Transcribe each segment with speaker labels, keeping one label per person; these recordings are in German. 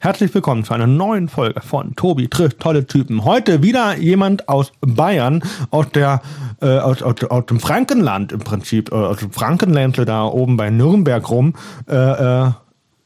Speaker 1: Herzlich willkommen zu einer neuen Folge von Tobi trifft tolle Typen. Heute wieder jemand aus Bayern, aus der äh, aus, aus, aus dem Frankenland im Prinzip, äh, aus dem Frankenländle da oben bei Nürnberg rum. Äh, äh,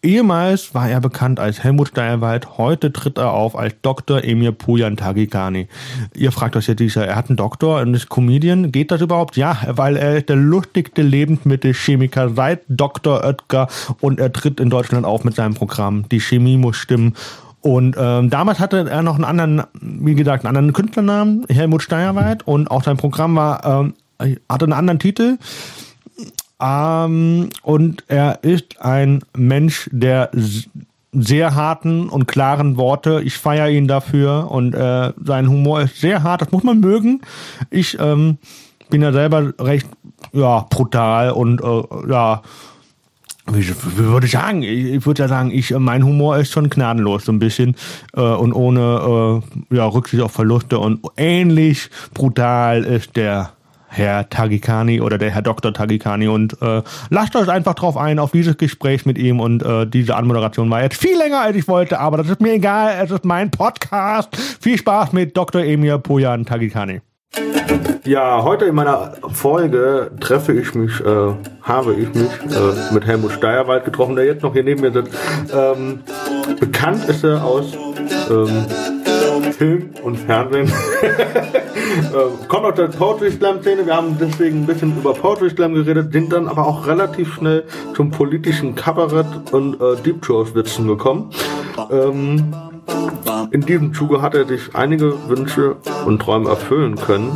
Speaker 1: Ehemals war er bekannt als Helmut Steierwald, heute tritt er auf als Dr. Emir Pujan Tagikani. Ihr fragt euch ja dieser, er hat einen Doktor und ist Comedian. Geht das überhaupt? Ja, weil er ist der lustigste Lebensmittelchemiker seit Dr. Oetker und er tritt in Deutschland auf mit seinem Programm Die Chemie muss stimmen. Und ähm, damals hatte er noch einen anderen, wie gesagt, einen anderen Künstlernamen, Helmut Steierwald, und auch sein Programm war, ähm, hatte einen anderen Titel. Ähm, und er ist ein Mensch der sehr harten und klaren Worte. Ich feiere ihn dafür und äh, sein Humor ist sehr hart. Das muss man mögen. Ich ähm, bin ja selber recht ja brutal und äh, ja wie, wie würde ich sagen? Ich, ich würde ja sagen, ich, mein Humor ist schon gnadenlos, so ein bisschen äh, und ohne äh, ja, Rücksicht auf Verluste und ähnlich brutal ist der Herr Tagikani oder der Herr Dr. Tagikani und äh, lasst euch einfach drauf ein, auf dieses Gespräch mit ihm und äh, diese Anmoderation war jetzt viel länger, als ich wollte, aber das ist mir egal, es ist mein Podcast. Viel Spaß mit Dr. Emir Pojan Tagikani. Ja, heute in meiner Folge treffe ich mich, äh, habe ich mich äh, mit Helmut Steierwald getroffen, der jetzt noch hier neben mir sitzt. Ähm, bekannt ist er aus ähm, Film und Fernsehen. äh, kommt aus der Poetry Slam Szene. Wir haben deswegen ein bisschen über Poetry Slam geredet, sind dann aber auch relativ schnell zum politischen Kabarett und äh, Deep Shows Witzen gekommen. Ähm, in diesem Zuge hat er sich einige Wünsche und Träume erfüllen können,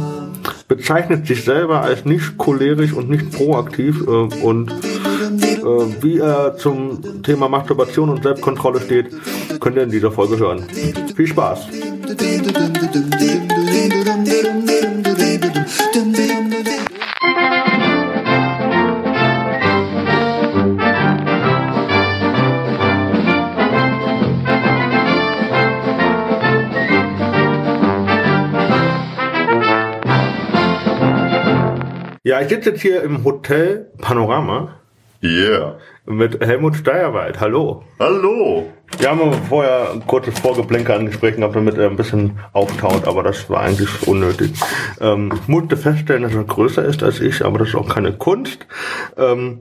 Speaker 1: bezeichnet sich selber als nicht cholerisch und nicht proaktiv äh, und wie er zum Thema Masturbation und Selbstkontrolle steht, könnt ihr in dieser Folge hören. Viel Spaß! Ja, ich sitze jetzt hier im Hotel Panorama
Speaker 2: Yeah.
Speaker 1: Mit Helmut Steierwald. Hallo.
Speaker 2: Hallo.
Speaker 1: Wir haben vorher ein kurzes Vorgeplänkel angesprochen gehabt, damit er ein bisschen auftaut, aber das war eigentlich unnötig. Ähm, ich musste feststellen, dass er größer ist als ich, aber das ist auch keine Kunst. Ähm,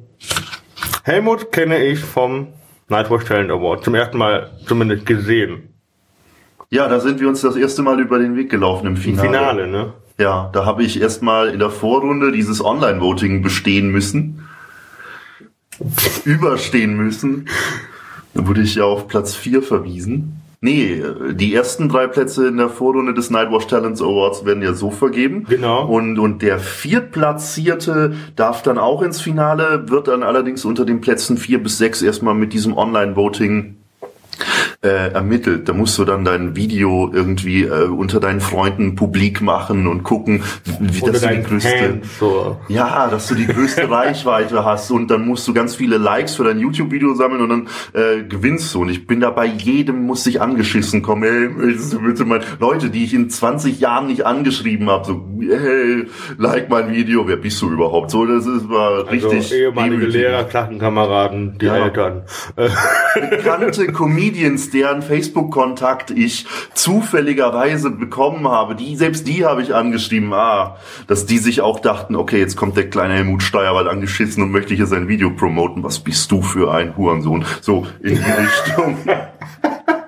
Speaker 1: Helmut kenne ich vom Nightwatch Talent Award. Zum ersten Mal zumindest gesehen.
Speaker 2: Ja, da sind wir uns das erste Mal über den Weg gelaufen im Finale.
Speaker 1: Im Finale, ne?
Speaker 2: Ja, da habe ich erstmal in der Vorrunde dieses Online-Voting bestehen müssen überstehen müssen, wurde ich ja auf Platz 4 verwiesen. Nee, die ersten drei Plätze in der Vorrunde des Nightwatch Talents Awards werden ja so vergeben.
Speaker 1: Genau.
Speaker 2: Und, und der Viertplatzierte darf dann auch ins Finale, wird dann allerdings unter den Plätzen 4 bis 6 erstmal mit diesem Online-Voting äh, ermittelt. Da musst du dann dein Video irgendwie äh, unter deinen Freunden publik machen und gucken, wie das du die größte,
Speaker 1: so.
Speaker 2: ja, dass du die größte Reichweite hast und dann musst du ganz viele Likes für dein YouTube-Video sammeln und dann äh, gewinnst du. Und ich bin da bei jedem muss ich angeschissen kommen. Hey, bitte mal Leute, die ich in 20 Jahren nicht angeschrieben habe, so hey, like mein Video, wer bist du überhaupt? So, das ist war also richtig.
Speaker 1: Ehemalige Lehrer, Klassenkameraden, die ja. Eltern.
Speaker 2: Bekannte Comedians, deren Facebook-Kontakt ich zufälligerweise bekommen habe, die, selbst die habe ich angeschrieben, ah, dass die sich auch dachten, okay, jetzt kommt der kleine Helmut Steierwald angeschissen und möchte hier sein Video promoten. Was bist du für ein Hurensohn? So, in die Richtung.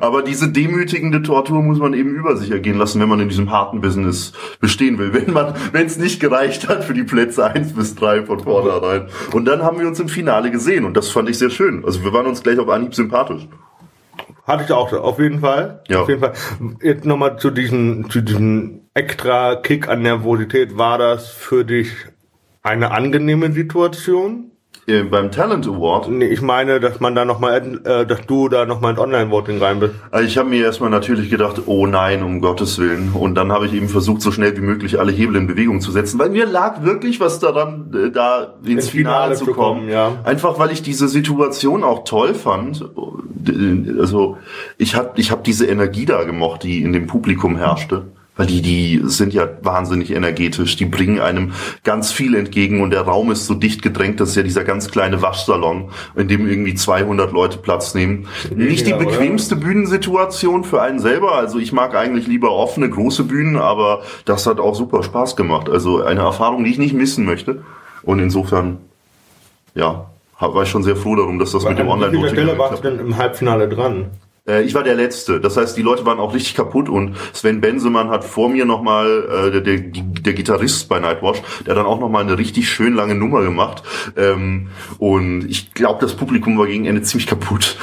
Speaker 2: Aber diese demütigende Tortur muss man eben über sich ergehen lassen, wenn man in diesem harten Business bestehen will. Wenn man, wenn es nicht gereicht hat für die Plätze eins bis drei von vornherein. Und dann haben wir uns im Finale gesehen und das fand ich sehr schön. Also wir waren uns gleich auf Anhieb sympathisch.
Speaker 1: Hatte ich auch so, auf jeden Fall.
Speaker 2: Ja.
Speaker 1: Auf jeden Fall. Jetzt nochmal zu diesem, zu diesem extra Kick an Nervosität. War das für dich eine angenehme Situation?
Speaker 2: Äh, beim Talent Award?
Speaker 1: Nee, ich meine, dass man da nochmal, äh, dass du da nochmal ins Online-Voting rein bist.
Speaker 2: Also ich habe mir erstmal natürlich gedacht, oh nein, um Gottes Willen. Und dann habe ich eben versucht, so schnell wie möglich alle Hebel in Bewegung zu setzen, weil mir lag wirklich was daran, äh, da ins, ins Finale, Finale, zu kommen. kommen.
Speaker 1: Ja.
Speaker 2: Einfach, weil ich diese Situation auch toll fand. Also ich habe ich hab diese Energie da gemocht, die in dem Publikum herrschte. Weil die, die sind ja wahnsinnig energetisch, die bringen einem ganz viel entgegen und der Raum ist so dicht gedrängt, das ist ja dieser ganz kleine Waschsalon, in dem irgendwie 200 Leute Platz nehmen. Nicht die bequemste Bühnensituation für einen selber, also ich mag eigentlich lieber offene, große Bühnen, aber das hat auch super Spaß gemacht. Also eine Erfahrung, die ich nicht missen möchte. Und insofern, ja, war ich schon sehr froh darum, dass das mit dem Online-Voting
Speaker 1: Stelle warst du denn im Halbfinale dran?
Speaker 2: Äh, ich war der Letzte. Das heißt, die Leute waren auch richtig kaputt und Sven Bensemann hat vor mir nochmal, äh, der, der, der Gitarrist bei Nightwash, der dann auch nochmal eine richtig schön lange Nummer gemacht. Ähm, und ich glaube, das Publikum war gegen Ende ziemlich kaputt.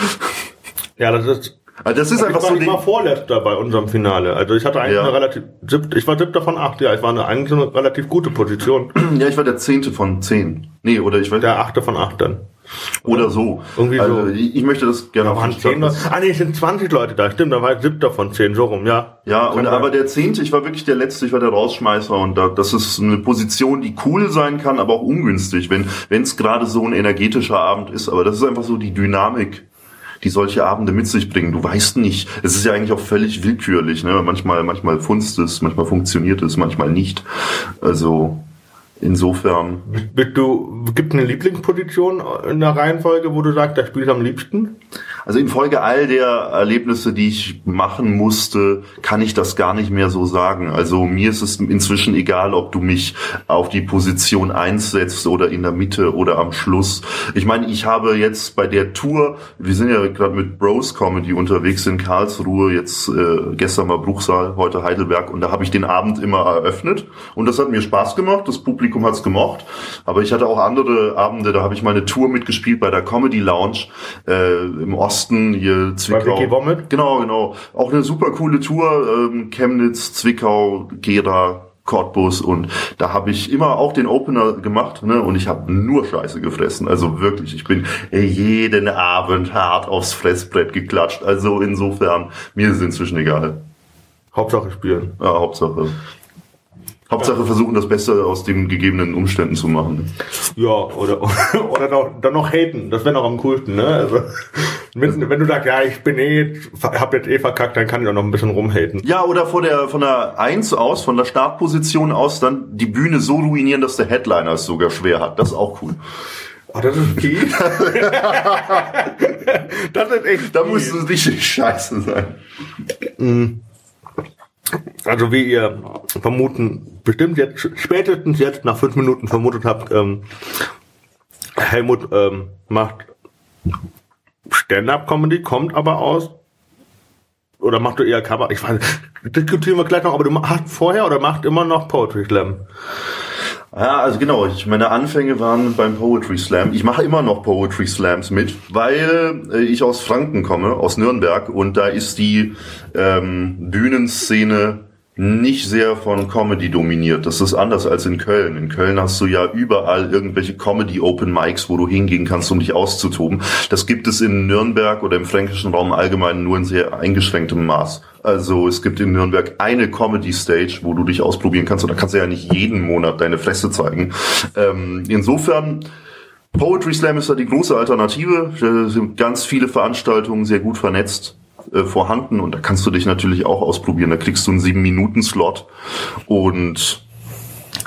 Speaker 1: Ja, das ist
Speaker 2: also das ist einfach
Speaker 1: ich war,
Speaker 2: so.
Speaker 1: Ich war vorletzter bei unserem Finale. Also ich hatte eigentlich
Speaker 2: Ja.
Speaker 1: eine relativ, siebte, ich war siebter von acht, ja, ich war eine, eigentlich eine relativ gute Position.
Speaker 2: Ja, ich war der Zehnte von zehn. Nee, oder ich weiß
Speaker 1: Der achte von acht dann.
Speaker 2: Oder so.
Speaker 1: Irgendwie
Speaker 2: also,
Speaker 1: so.
Speaker 2: Ich, möchte das gerne
Speaker 1: Da waren zehn Leute. Ah nee, es sind 20 Leute da, stimmt, da war ich siebter von zehn, so rum, ja.
Speaker 2: Ja, und, aber der Zehnte, ich war wirklich der Letzte, ich war der Rausschmeißer und da, das ist eine Position, die cool sein kann, aber auch ungünstig, wenn wenn es gerade so ein energetischer Abend ist. Aber das ist einfach so die Dynamik, die solche Abende mit sich bringen. Du weißt nicht, es ist ja eigentlich auch völlig willkürlich. Ne? Manchmal, manchmal funzt es, manchmal funktioniert es, manchmal nicht. Also insofern.
Speaker 1: Bist du, gibt eine Lieblingsposition in der Reihenfolge, wo du sagst, da spielst du am liebsten?
Speaker 2: Also infolge all der Erlebnisse, die ich machen musste, kann ich das gar nicht mehr so sagen. Also mir ist es inzwischen egal, ob du mich auf die Position einsetzt oder in der Mitte oder am Schluss. Ich meine, ich habe jetzt bei der Tour, wir sind ja gerade mit Bros Comedy unterwegs in Karlsruhe, jetzt äh, gestern war Bruchsal, heute Heidelberg und da habe ich den Abend immer eröffnet und das hat mir Spaß gemacht, das Publikum hat's gemocht, aber ich hatte auch andere Abende, da habe ich meine Tour mitgespielt bei der Comedy Lounge äh, im Osten, hier Zwickau.
Speaker 1: Womit?
Speaker 2: Genau, genau. Auch eine super coole Tour, ähm, Chemnitz, Zwickau, Gera, Cottbus und da habe ich immer auch den Opener gemacht ne? und ich habe nur Scheiße gefressen. Also wirklich, ich bin jeden Abend hart aufs Fressbrett geklatscht. Also insofern, mir ist es inzwischen egal.
Speaker 1: Hauptsache spielen.
Speaker 2: Ja, Hauptsache. Hauptsache versuchen, das Beste aus den gegebenen Umständen zu machen.
Speaker 1: Ja, oder, oder noch, dann noch haten. Das wäre noch am coolsten, ne? Also, wenn, wenn du sagst, ja, ich bin eh, hab jetzt eh verkackt, dann kann ich auch noch ein bisschen rumhaten.
Speaker 2: Ja, oder vor der, von der 1 aus, von der Startposition aus, dann die Bühne so ruinieren, dass der Headliner es sogar schwer hat. Das ist auch cool.
Speaker 1: Oh, das ist viel. das ist echt
Speaker 2: Da
Speaker 1: viel.
Speaker 2: muss es richtig scheiße sein.
Speaker 1: Also wie ihr vermuten, bestimmt jetzt, spätestens jetzt nach fünf Minuten vermutet habt, ähm, Helmut ähm, macht Stand-Up-Comedy, kommt aber aus, oder macht du eher Cover? Ich weiß, diskutieren wir gleich noch, aber du hast vorher oder macht immer noch Poetry Slam?
Speaker 2: Ja, also genau, ich, meine Anfänge waren beim Poetry Slam. Ich mache immer noch Poetry Slams mit, weil äh, ich aus Franken komme, aus Nürnberg und da ist die ähm, Bühnenszene nicht sehr von Comedy dominiert. Das ist anders als in Köln. In Köln hast du ja überall irgendwelche Comedy Open Mics, wo du hingehen kannst, um dich auszutoben. Das gibt es in Nürnberg oder im fränkischen Raum allgemein nur in sehr eingeschränktem Maß. Also es gibt in Nürnberg eine Comedy Stage, wo du dich ausprobieren kannst. Und da kannst du ja nicht jeden Monat deine Fresse zeigen. Ähm, insofern Poetry Slam ist da die große Alternative. Da sind ganz viele Veranstaltungen sehr gut vernetzt äh, vorhanden und da kannst du dich natürlich auch ausprobieren. Da kriegst du einen sieben Minuten Slot und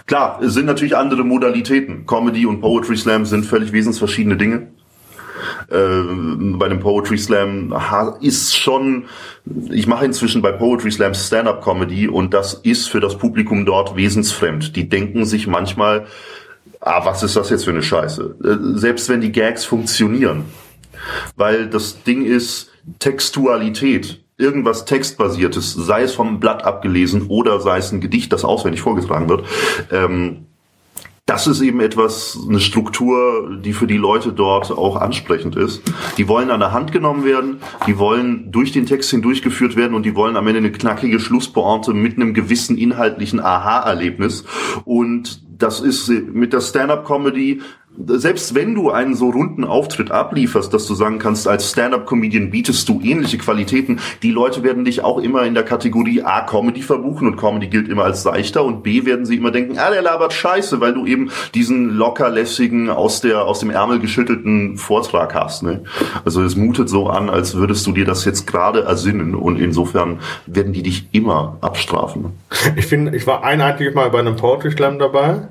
Speaker 2: klar, es sind natürlich andere Modalitäten. Comedy und Poetry Slam sind völlig wesensverschiedene Dinge. Äh, bei dem Poetry Slam ist schon, ich mache inzwischen bei Poetry Slam Stand-up Comedy und das ist für das Publikum dort wesensfremd. Die denken sich manchmal, ah, was ist das jetzt für eine Scheiße? Äh, selbst wenn die Gags funktionieren. Weil das Ding ist Textualität. Irgendwas Textbasiertes, sei es vom Blatt abgelesen oder sei es ein Gedicht, das auswendig vorgetragen wird. Ähm, das ist eben etwas, eine Struktur, die für die Leute dort auch ansprechend ist. Die wollen an der Hand genommen werden, die wollen durch den Text hindurchgeführt werden und die wollen am Ende eine knackige Schlusspointe mit einem gewissen inhaltlichen Aha-Erlebnis. Und das ist mit der Stand-up-Comedy selbst wenn du einen so runden Auftritt ablieferst, dass du sagen kannst, als Stand-up-Comedian bietest du ähnliche Qualitäten, die Leute werden dich auch immer in der Kategorie A Comedy verbuchen und Comedy gilt immer als seichter und B werden sie immer denken, ah, der labert scheiße, weil du eben diesen lockerlässigen, aus der, aus dem Ärmel geschüttelten Vortrag hast, ne? Also es mutet so an, als würdest du dir das jetzt gerade ersinnen und insofern werden die dich immer abstrafen.
Speaker 1: Ich finde, ich war ein einziges Mal bei einem Poetry Slam dabei.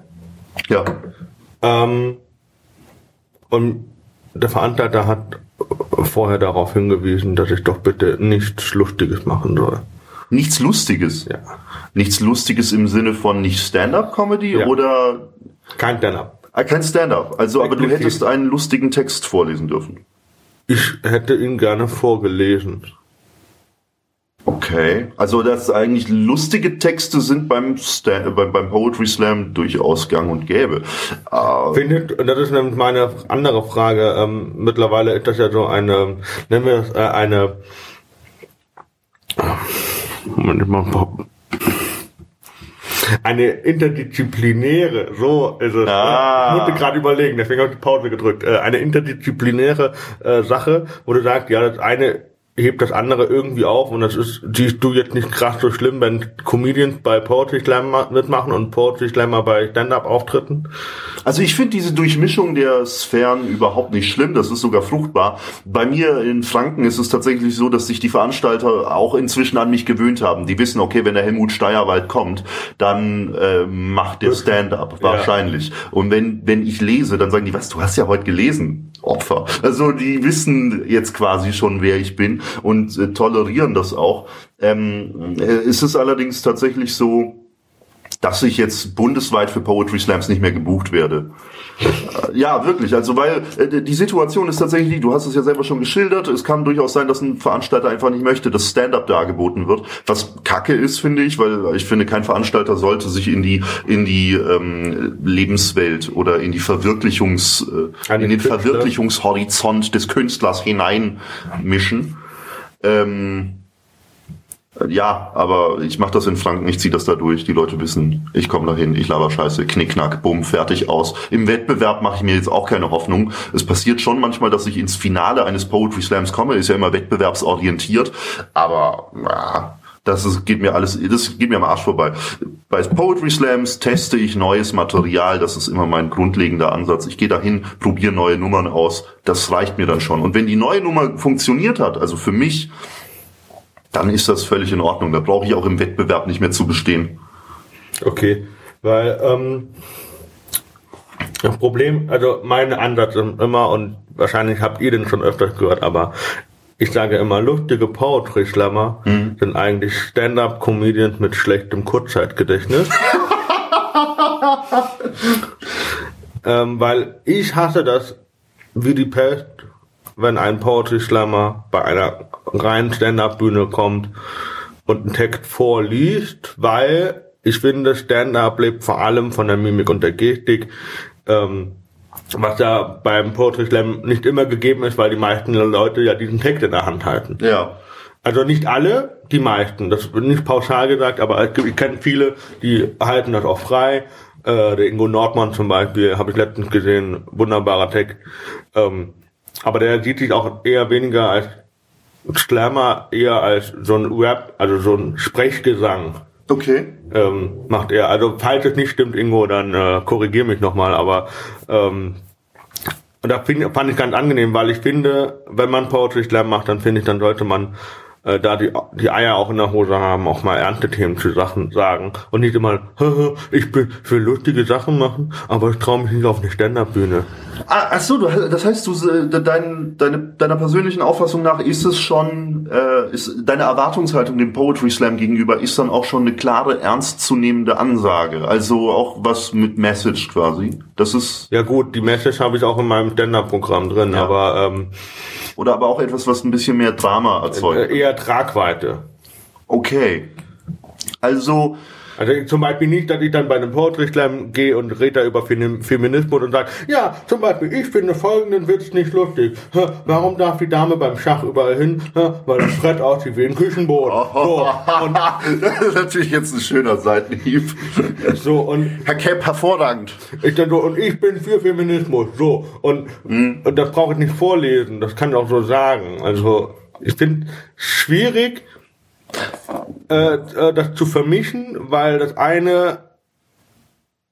Speaker 2: Ja.
Speaker 1: Ähm, und der Veranstalter hat vorher darauf hingewiesen, dass ich doch bitte nichts Lustiges machen soll.
Speaker 2: Nichts Lustiges?
Speaker 1: Ja.
Speaker 2: Nichts Lustiges im Sinne von nicht Stand-up-Comedy
Speaker 1: Ja.
Speaker 2: oder
Speaker 1: Kein Stand-up.
Speaker 2: ah, kein Stand-up? Also, aber du hättest einen lustigen Text vorlesen dürfen.
Speaker 1: Ich hätte ihn gerne vorgelesen.
Speaker 2: Okay. Also, dass eigentlich lustige Texte sind beim, Sta äh, beim, beim Poetry Slam durchaus gang und gäbe. Äh,
Speaker 1: Findet, und das ist nämlich meine andere Frage, ähm, mittlerweile ist das ja so eine, nennen wir das äh, eine, Moment, ich mach mal, eine interdisziplinäre, so ist es.
Speaker 2: Ah.
Speaker 1: Ich musste gerade überlegen, deswegen habe ich die Pause gedrückt. Äh, eine interdisziplinäre äh, Sache, wo du sagst, ja, das eine hebt das andere irgendwie auf und das ist, siehst du jetzt nicht krass so schlimm, wenn Comedians bei Poetry Slam ma- mitmachen und Poetry Slammer bei Stand-Up-Auftritten?
Speaker 2: Also ich finde diese Durchmischung der Sphären überhaupt nicht schlimm, das ist sogar fruchtbar. Bei mir in Franken ist es tatsächlich so, dass sich die Veranstalter auch inzwischen an mich gewöhnt haben. Die wissen, okay, wenn der Helmut Steierwald kommt, dann äh, macht der Stand-up
Speaker 1: Ja.
Speaker 2: wahrscheinlich. Und wenn, wenn ich lese, dann sagen die, was, du hast ja heute gelesen, Opfer. Also die wissen jetzt quasi schon, wer ich bin und äh, tolerieren das auch. Ähm, äh, es ist allerdings tatsächlich so, dass ich jetzt bundesweit für Poetry Slams nicht mehr gebucht werde. Äh, Ja, wirklich. Also weil äh, die Situation ist tatsächlich, du hast es ja selber schon geschildert, es kann durchaus sein, dass ein Veranstalter einfach nicht möchte, dass Stand-up dargeboten wird, was Kacke ist, finde ich, weil ich finde, kein Veranstalter sollte sich in die in die ähm, Lebenswelt oder in die Verwirklichungs äh, in
Speaker 1: den
Speaker 2: den
Speaker 1: Künstler.
Speaker 2: Verwirklichungshorizont des Künstlers hineinmischen. Ähm, ja, aber ich mache das in Franken, ich ziehe das da durch. Die Leute wissen, ich komme dahin, ich laber Scheiße, knickknack, bumm, fertig aus. Im Wettbewerb mache ich mir jetzt auch keine Hoffnung. Es passiert schon manchmal, dass ich ins Finale eines Poetry Slams komme, ist ja immer wettbewerbsorientiert, aber ja, das ist, geht mir alles, das geht mir am Arsch vorbei. Bei Poetry Slams teste ich neues Material, das ist immer mein grundlegender Ansatz. Ich gehe dahin, probiere neue Nummern aus, das reicht mir dann schon. Und wenn die neue Nummer funktioniert hat, also für mich, dann ist das völlig in Ordnung. Da brauche ich auch im Wettbewerb nicht mehr zu bestehen.
Speaker 1: Okay, weil ähm, das Problem, also mein Ansatz ist immer, und wahrscheinlich habt ihr den schon öfters gehört, aber ich sage immer, lustige Poetry-Slammer sind eigentlich Stand-Up-Comedians mit schlechtem Kurzzeitgedächtnis. ähm, weil ich hasse das wie die Pest, wenn ein Poetry Slammer bei einer reinen Stand-Up-Bühne kommt und einen Text vorliest, weil ich finde, Stand-Up lebt vor allem von der Mimik und der Gestik, ähm, was ja beim Poetry Slam nicht immer gegeben ist, weil die meisten Leute ja diesen Text in der Hand halten.
Speaker 2: Ja.
Speaker 1: Also nicht alle, die meisten. Das wird nicht pauschal gesagt, aber es gibt- ich kenne viele, die halten das auch frei. Äh, der Ingo Nordmann zum Beispiel, habe ich letztens gesehen, wunderbarer Text. Ähm, aber der sieht sich auch eher weniger als Slammer, eher als so ein Rap, also so ein Sprechgesang
Speaker 2: Okay.
Speaker 1: ähm, macht er. Also falls es nicht stimmt, Ingo, dann äh, korrigier mich nochmal, aber ähm, und da find, fand ich ganz angenehm, weil ich finde, wenn man Poetry Slam macht, dann finde ich, dann sollte man äh, da die, die Eier auch in der Hose haben, auch mal ernste Themen zu Sachen sagen und nicht immer, "Haha, ich bin für lustige Sachen machen, aber ich traue mich nicht auf eine Stand-Up-Bühne.
Speaker 2: Ah, ach so, du, das heißt, du, äh, dein, deine, deiner persönlichen Auffassung nach ist es schon, äh, ist deine Erwartungshaltung dem Poetry Slam gegenüber ist dann auch schon eine klare, ernstzunehmende Ansage. Also auch was mit Message quasi. Das ist,
Speaker 1: Ja gut, die Message habe ich auch in meinem Stand-Up-Programm drin,
Speaker 2: Ja.
Speaker 1: aber ähm,
Speaker 2: oder aber auch etwas, was ein bisschen mehr Drama erzeugt.
Speaker 1: äh, eher Tragweite.
Speaker 2: Okay. Also,
Speaker 1: Also zum Beispiel nicht, dass ich dann bei einem Slam gehe und rede da über Feminismus und sage, ja, zum Beispiel, ich finde folgenden Witz nicht lustig. Warum darf die Dame beim Schach überall hin? Weil das Brett aussieht wie ein Küchenboden. So,
Speaker 2: und das ist natürlich jetzt ein schöner Seitenhieb.
Speaker 1: So, und
Speaker 2: Herr Kepp, hervorragend.
Speaker 1: Ich dann so, und ich bin für Feminismus. So, und, mhm. und das brauche ich nicht vorlesen, das kann ich auch so sagen. Also, ich finde schwierig, äh, äh, das zu vermischen, weil das eine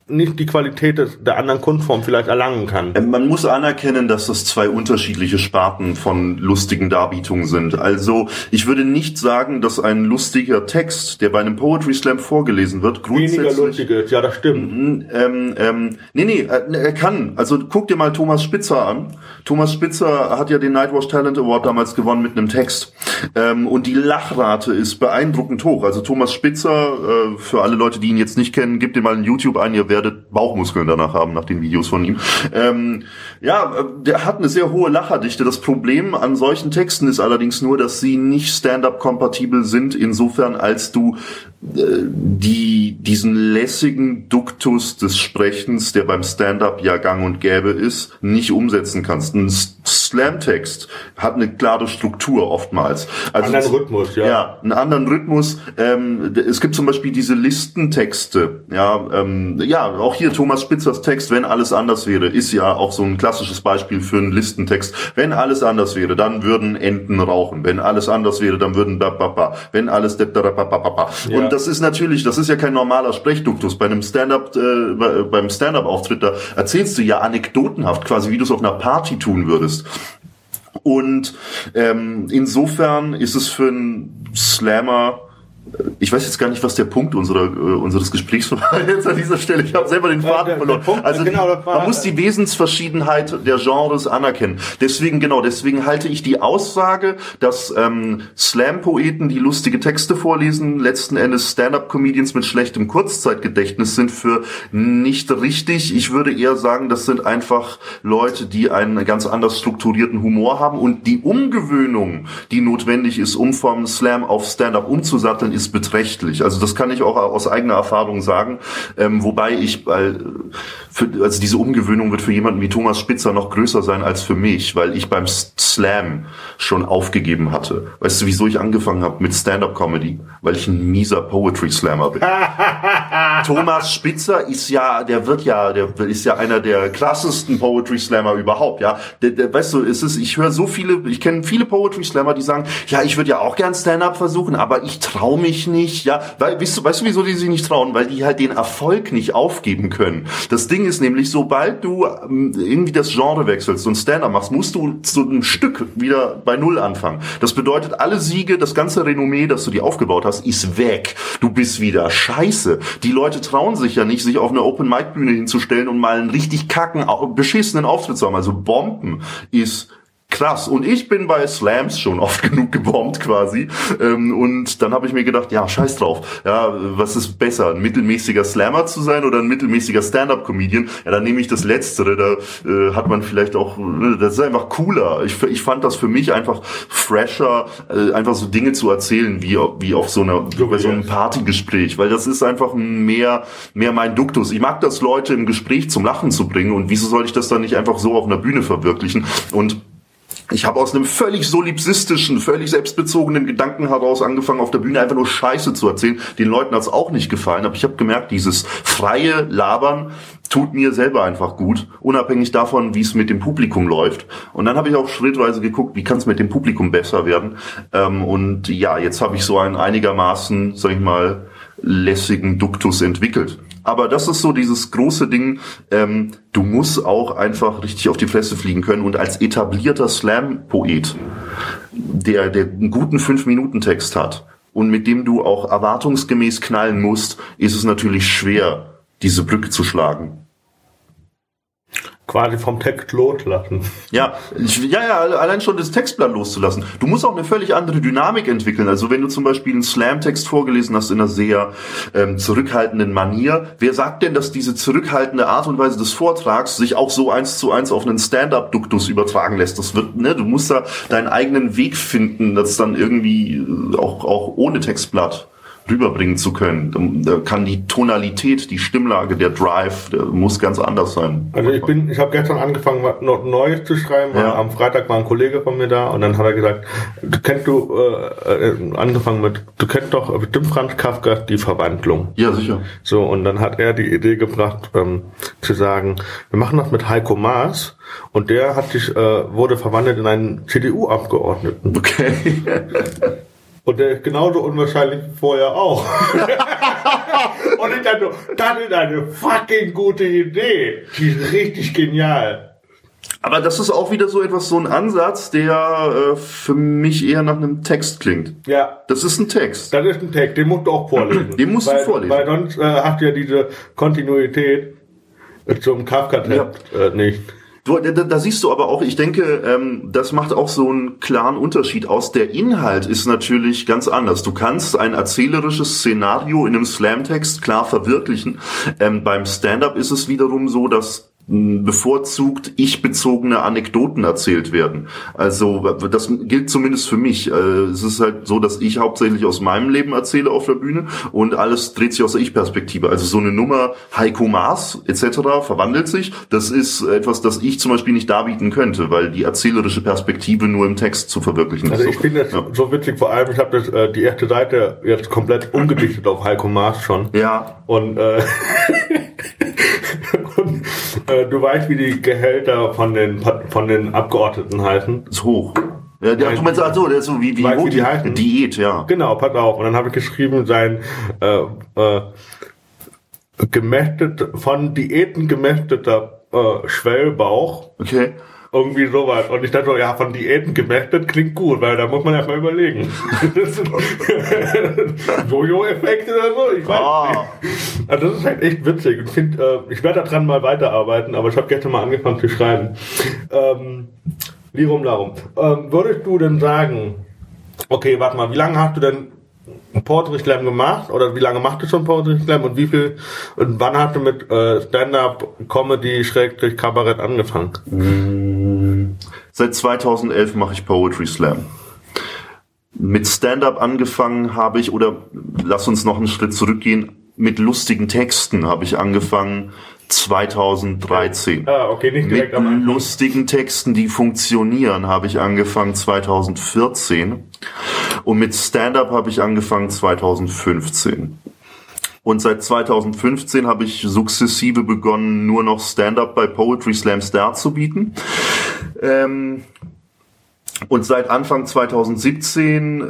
Speaker 1: nicht die Qualität der anderen Kunstform vielleicht erlangen kann.
Speaker 2: Ähm, man muss anerkennen, dass das zwei unterschiedliche Sparten von lustigen Darbietungen sind. Also ich würde nicht sagen, dass ein lustiger Text, der bei einem Poetry Slam vorgelesen wird,
Speaker 1: grundsätzlich... Weniger lustig ist, ja, das stimmt.
Speaker 2: Ähm, ähm, nee, nee, er, er kann. Also guck dir mal Thomas Spitzer an. Thomas Spitzer hat ja den Nightwatch Talent Award damals gewonnen mit einem Text. Ähm, und die Lachrate ist beeindruckend hoch. Also Thomas Spitzer, äh, für alle Leute, die ihn jetzt nicht kennen, gebt ihr mal in YouTube ein, ihr werdet werdet Bauchmuskeln danach haben, nach den Videos von ihm. Ähm, ja, der hat eine sehr hohe Lacherdichte. Das Problem an solchen Texten ist allerdings nur, dass sie nicht Stand-up-kompatibel sind, insofern als du äh, die, diesen lässigen Duktus des Sprechens, der beim Stand-up ja gang und gäbe ist, nicht umsetzen kannst. Ein Slam-Text hat eine klare Struktur oftmals.
Speaker 1: Also anderen Rhythmus, ja.
Speaker 2: Ja, einen anderen Rhythmus. Ähm, es gibt zum Beispiel diese Listentexte. Ja, ähm, ja, auch hier Thomas Spitzers Text, wenn alles anders wäre, ist ja auch so ein klassisches Beispiel für einen Listentext. Wenn alles anders wäre, dann würden Enten rauchen. Wenn alles anders wäre, dann würden ba, ba, ba. Wenn alles da, da, ba, ba, ba, ba. Ja. Das ist natürlich, das ist ja kein normaler Sprechduktus. Bei einem Stand-up, äh, beim Stand-up-Auftritt, da erzählst du ja anekdotenhaft, quasi wie du es auf einer Party tun würdest. Und ähm, insofern ist es für einen Slammer ich weiß jetzt gar nicht, was der Punkt unserer, äh, unseres Gesprächs war jetzt an dieser Stelle. Ich habe selber den Faden verloren. Punkt, also genau, man muss die Wesensverschiedenheit der Genres anerkennen. Deswegen genau, deswegen halte ich die Aussage, dass ähm, Slam-Poeten, die lustige Texte vorlesen, letzten Endes Stand-up-Comedians mit schlechtem Kurzzeitgedächtnis sind für nicht richtig. Ich würde eher sagen, das sind einfach Leute, die einen ganz anders strukturierten Humor haben und die Umgewöhnung, die notwendig ist, um vom Slam auf Stand-up umzusatteln, ist beträchtlich. Also das kann ich auch aus eigener Erfahrung sagen. Ähm, wobei ich, weil für, also diese Umgewöhnung wird für jemanden wie Thomas Spitzer noch größer sein als für mich, weil ich beim Slam schon aufgegeben hatte. Weißt du, wieso ich angefangen habe mit Stand-up-Comedy? Weil ich ein mieser Poetry Slammer bin. Thomas Spitzer ist ja, der wird ja, der ist ja einer der krassesten Poetry Slammer überhaupt, ja. Der, der, weißt du, es ist, ich höre so viele, ich kenne viele Poetry Slammer, die sagen, ja, ich würde ja auch gern Stand-up versuchen, aber ich traue mich nicht, ja. Weil, weißt du, weißt du, wieso die sich nicht trauen? Weil die halt den Erfolg nicht aufgeben können. Das Ding ist nämlich, sobald du ähm, irgendwie das Genre wechselst und Stand-up machst, musst du so ein Stück wieder bei Null anfangen. Das bedeutet, alle Siege, das ganze Renommee, das du dir aufgebaut hast, ist weg. Du bist wieder scheiße. Die Leute trauen sich ja nicht, sich auf eine Open-Mic-Bühne hinzustellen und mal einen richtig kacken, beschissenen Auftritt zu haben. Also Bomben ist krass. Und ich bin bei Slams schon oft genug gebombt quasi. Ähm, und dann habe ich mir gedacht, ja, scheiß drauf. Ja, was ist besser, ein mittelmäßiger Slammer zu sein oder ein mittelmäßiger Stand-up-Comedian? Ja, dann nehme ich das Letztere. Da äh, hat man vielleicht auch, äh, das ist einfach cooler. Ich, ich fand das für mich einfach fresher, äh, einfach so Dinge zu erzählen, wie, wie auf so einer, bei so einem Partygespräch. Weil das ist einfach mehr, mehr mein Duktus. Ich mag das, Leute im Gespräch zum Lachen zu bringen. Und wieso soll ich das dann nicht einfach so auf einer Bühne verwirklichen? Und ich habe aus einem völlig solipsistischen, völlig selbstbezogenen Gedanken heraus angefangen, auf der Bühne einfach nur Scheiße zu erzählen. Den Leuten hat's auch nicht gefallen, aber ich habe gemerkt, dieses freie Labern tut mir selber einfach gut, unabhängig davon, wie es mit dem Publikum läuft. Und dann habe ich auch schrittweise geguckt, wie kann es mit dem Publikum besser werden. Ähm, und ja, jetzt habe ich so einen einigermaßen, sag ich mal, lässigen Duktus entwickelt. Aber das ist so dieses große Ding, ähm, du musst auch einfach richtig auf die Fresse fliegen können und als etablierter Slam-Poet, der, der einen guten Fünf-Minuten-Text hat und mit dem du auch erwartungsgemäß knallen musst, ist es natürlich schwer, diese Brücke zu schlagen
Speaker 1: quasi vom Text loslassen.
Speaker 2: Ja, ja, ja, allein schon das Textblatt loszulassen. Du musst auch eine völlig andere Dynamik entwickeln. Also wenn du zum Beispiel einen Slam-Text vorgelesen hast in einer sehr ähm, zurückhaltenden Manier, wer sagt denn, dass diese zurückhaltende Art und Weise des Vortrags sich auch so eins zu eins auf einen Stand-up-Duktus übertragen lässt? Das wird, ne, du musst da deinen eigenen Weg finden, das dann irgendwie äh, auch, auch ohne Textblatt rüberbringen zu können. Da kann die Tonalität, die Stimmlage, der Drive, der muss ganz anders sein.
Speaker 1: Also ich bin, ich habe gestern angefangen, noch Neues zu schreiben. Ja. Am Freitag war ein Kollege von mir da und dann hat er gesagt, du kennst du äh, äh, angefangen mit, du kennst doch bestimmt Franz Kafka die Verwandlung.
Speaker 2: Ja, sicher.
Speaker 1: So, und dann hat er die Idee gebracht, ähm, zu sagen, wir machen das mit Heiko Maas und der hat sich, äh, wurde verwandelt in einen CDU-Abgeordneten.
Speaker 2: Okay.
Speaker 1: Und der ist genauso unwahrscheinlich wie vorher auch. und ich dachte, das ist eine fucking gute Idee. Die ist richtig genial.
Speaker 2: Aber das ist auch wieder so etwas, so ein Ansatz, der äh, für mich eher nach einem Text klingt.
Speaker 1: Ja.
Speaker 2: Das ist ein Text.
Speaker 1: Das ist ein Text, den musst du auch vorlesen.
Speaker 2: Den musst
Speaker 1: weil,
Speaker 2: du vorlesen.
Speaker 1: Weil sonst äh, hast du ja diese Kontinuität zum Kafka-Text ja. äh, nicht.
Speaker 2: Du, da, da siehst du aber auch, ich denke, ähm, das macht auch so einen klaren Unterschied aus. Der Inhalt ist natürlich ganz anders. Du kannst ein erzählerisches Szenario in einem Slam-Text klar verwirklichen. Ähm, beim Stand-up ist es wiederum so, dass bevorzugt ich-bezogene Anekdoten erzählt werden. Also das gilt zumindest für mich. Äh, es ist halt so, dass ich hauptsächlich aus meinem Leben erzähle auf der Bühne und alles dreht sich aus der Ich-Perspektive. Also so eine Nummer Heiko Maas etc. verwandelt sich. Das ist etwas, das ich zum Beispiel nicht darbieten könnte, weil die erzählerische Perspektive nur im Text zu verwirklichen
Speaker 1: ist. Also ich finde das ja. so witzig, vor allem ich habe äh, die erste Seite jetzt komplett umgedichtet auf Heiko Maas schon.
Speaker 2: Ja.
Speaker 1: Und äh, Und, äh, du weißt, wie die Gehälter von den, von den Abgeordneten heißen?
Speaker 2: Ist hoch. Ja, der, du meinst, also, der ist so wie, wie,
Speaker 1: weißt, wie die heißen?
Speaker 2: Diät, ja.
Speaker 1: Genau, pass auf. Und dann habe ich geschrieben, sein äh, äh, gemästet, von Diäten gemästeter äh, Schwellbauch.
Speaker 2: Okay.
Speaker 1: Irgendwie sowas. Und ich dachte so, ja, von Diäten gemästet klingt gut, weil da muss man erstmal überlegen. Jojo-Effekt oder so, ich weiß ah. nicht. Also das ist halt echt witzig. Ich, find, äh, ich werde daran mal weiterarbeiten, aber ich habe gestern mal angefangen zu schreiben. Ähm, Lirum Larum. Ähm, würdest du denn sagen, okay, warte mal, wie lange hast du denn Poetry Slam gemacht oder wie lange macht du schon Poetry Slam und wie viel und wann hast du mit äh, Stand-up Comedy Schrägstrich Kabarett angefangen?
Speaker 2: Mm, seit 2011 mache ich Poetry Slam. Mit Stand-up angefangen habe ich oder lass uns noch einen Schritt zurückgehen. Mit lustigen Texten habe ich angefangen 2013.
Speaker 1: Ah, okay, nicht direkt
Speaker 2: Mit am lustigen Texten, die funktionieren, habe ich angefangen 2014. Und mit Stand-up habe ich angefangen 2015. Und seit 2015 habe ich sukzessive begonnen, nur noch Stand-up bei Poetry Slam Star zu bieten. Ähm, und seit Anfang 2017 äh,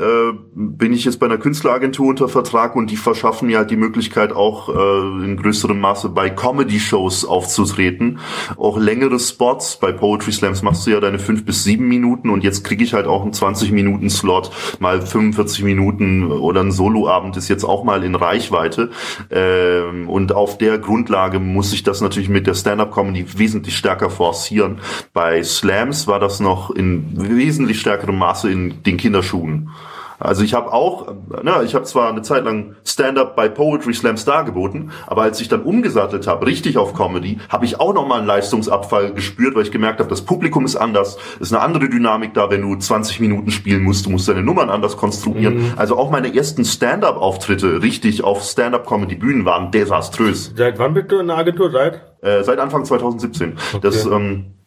Speaker 2: bin ich jetzt bei einer Künstleragentur unter Vertrag und die verschaffen mir halt die Möglichkeit auch äh, in größerem Maße bei Comedy-Shows aufzutreten. Auch längere Spots. Bei Poetry Slams machst du ja deine fünf bis sieben Minuten und jetzt kriege ich halt auch einen 20-Minuten-Slot, mal 45 Minuten oder ein Soloabend ist jetzt auch mal in Reichweite. Ähm, und auf der Grundlage muss ich das natürlich mit der Stand-Up-Comedy wesentlich stärker forcieren. Bei Slams war das noch in wesentlich wesentlich stärkerem Maße in den Kinderschuhen. Also ich habe auch, na, ich habe zwar eine Zeit lang Stand-up bei Poetry Slams dargeboten, aber als ich dann umgesattelt habe, richtig auf Comedy, habe ich auch nochmal einen Leistungsabfall gespürt, weil ich gemerkt habe, das Publikum ist anders, ist eine andere Dynamik da, wenn du 20 Minuten spielen musst, du musst deine Nummern anders konstruieren. Mhm. Also auch meine ersten Stand-up-Auftritte richtig auf Stand-up-Comedy-Bühnen waren desaströs.
Speaker 1: Seit wann bist du in der Agentur? Seit?
Speaker 2: Äh, seit Anfang 2017. Okay. Das ähm,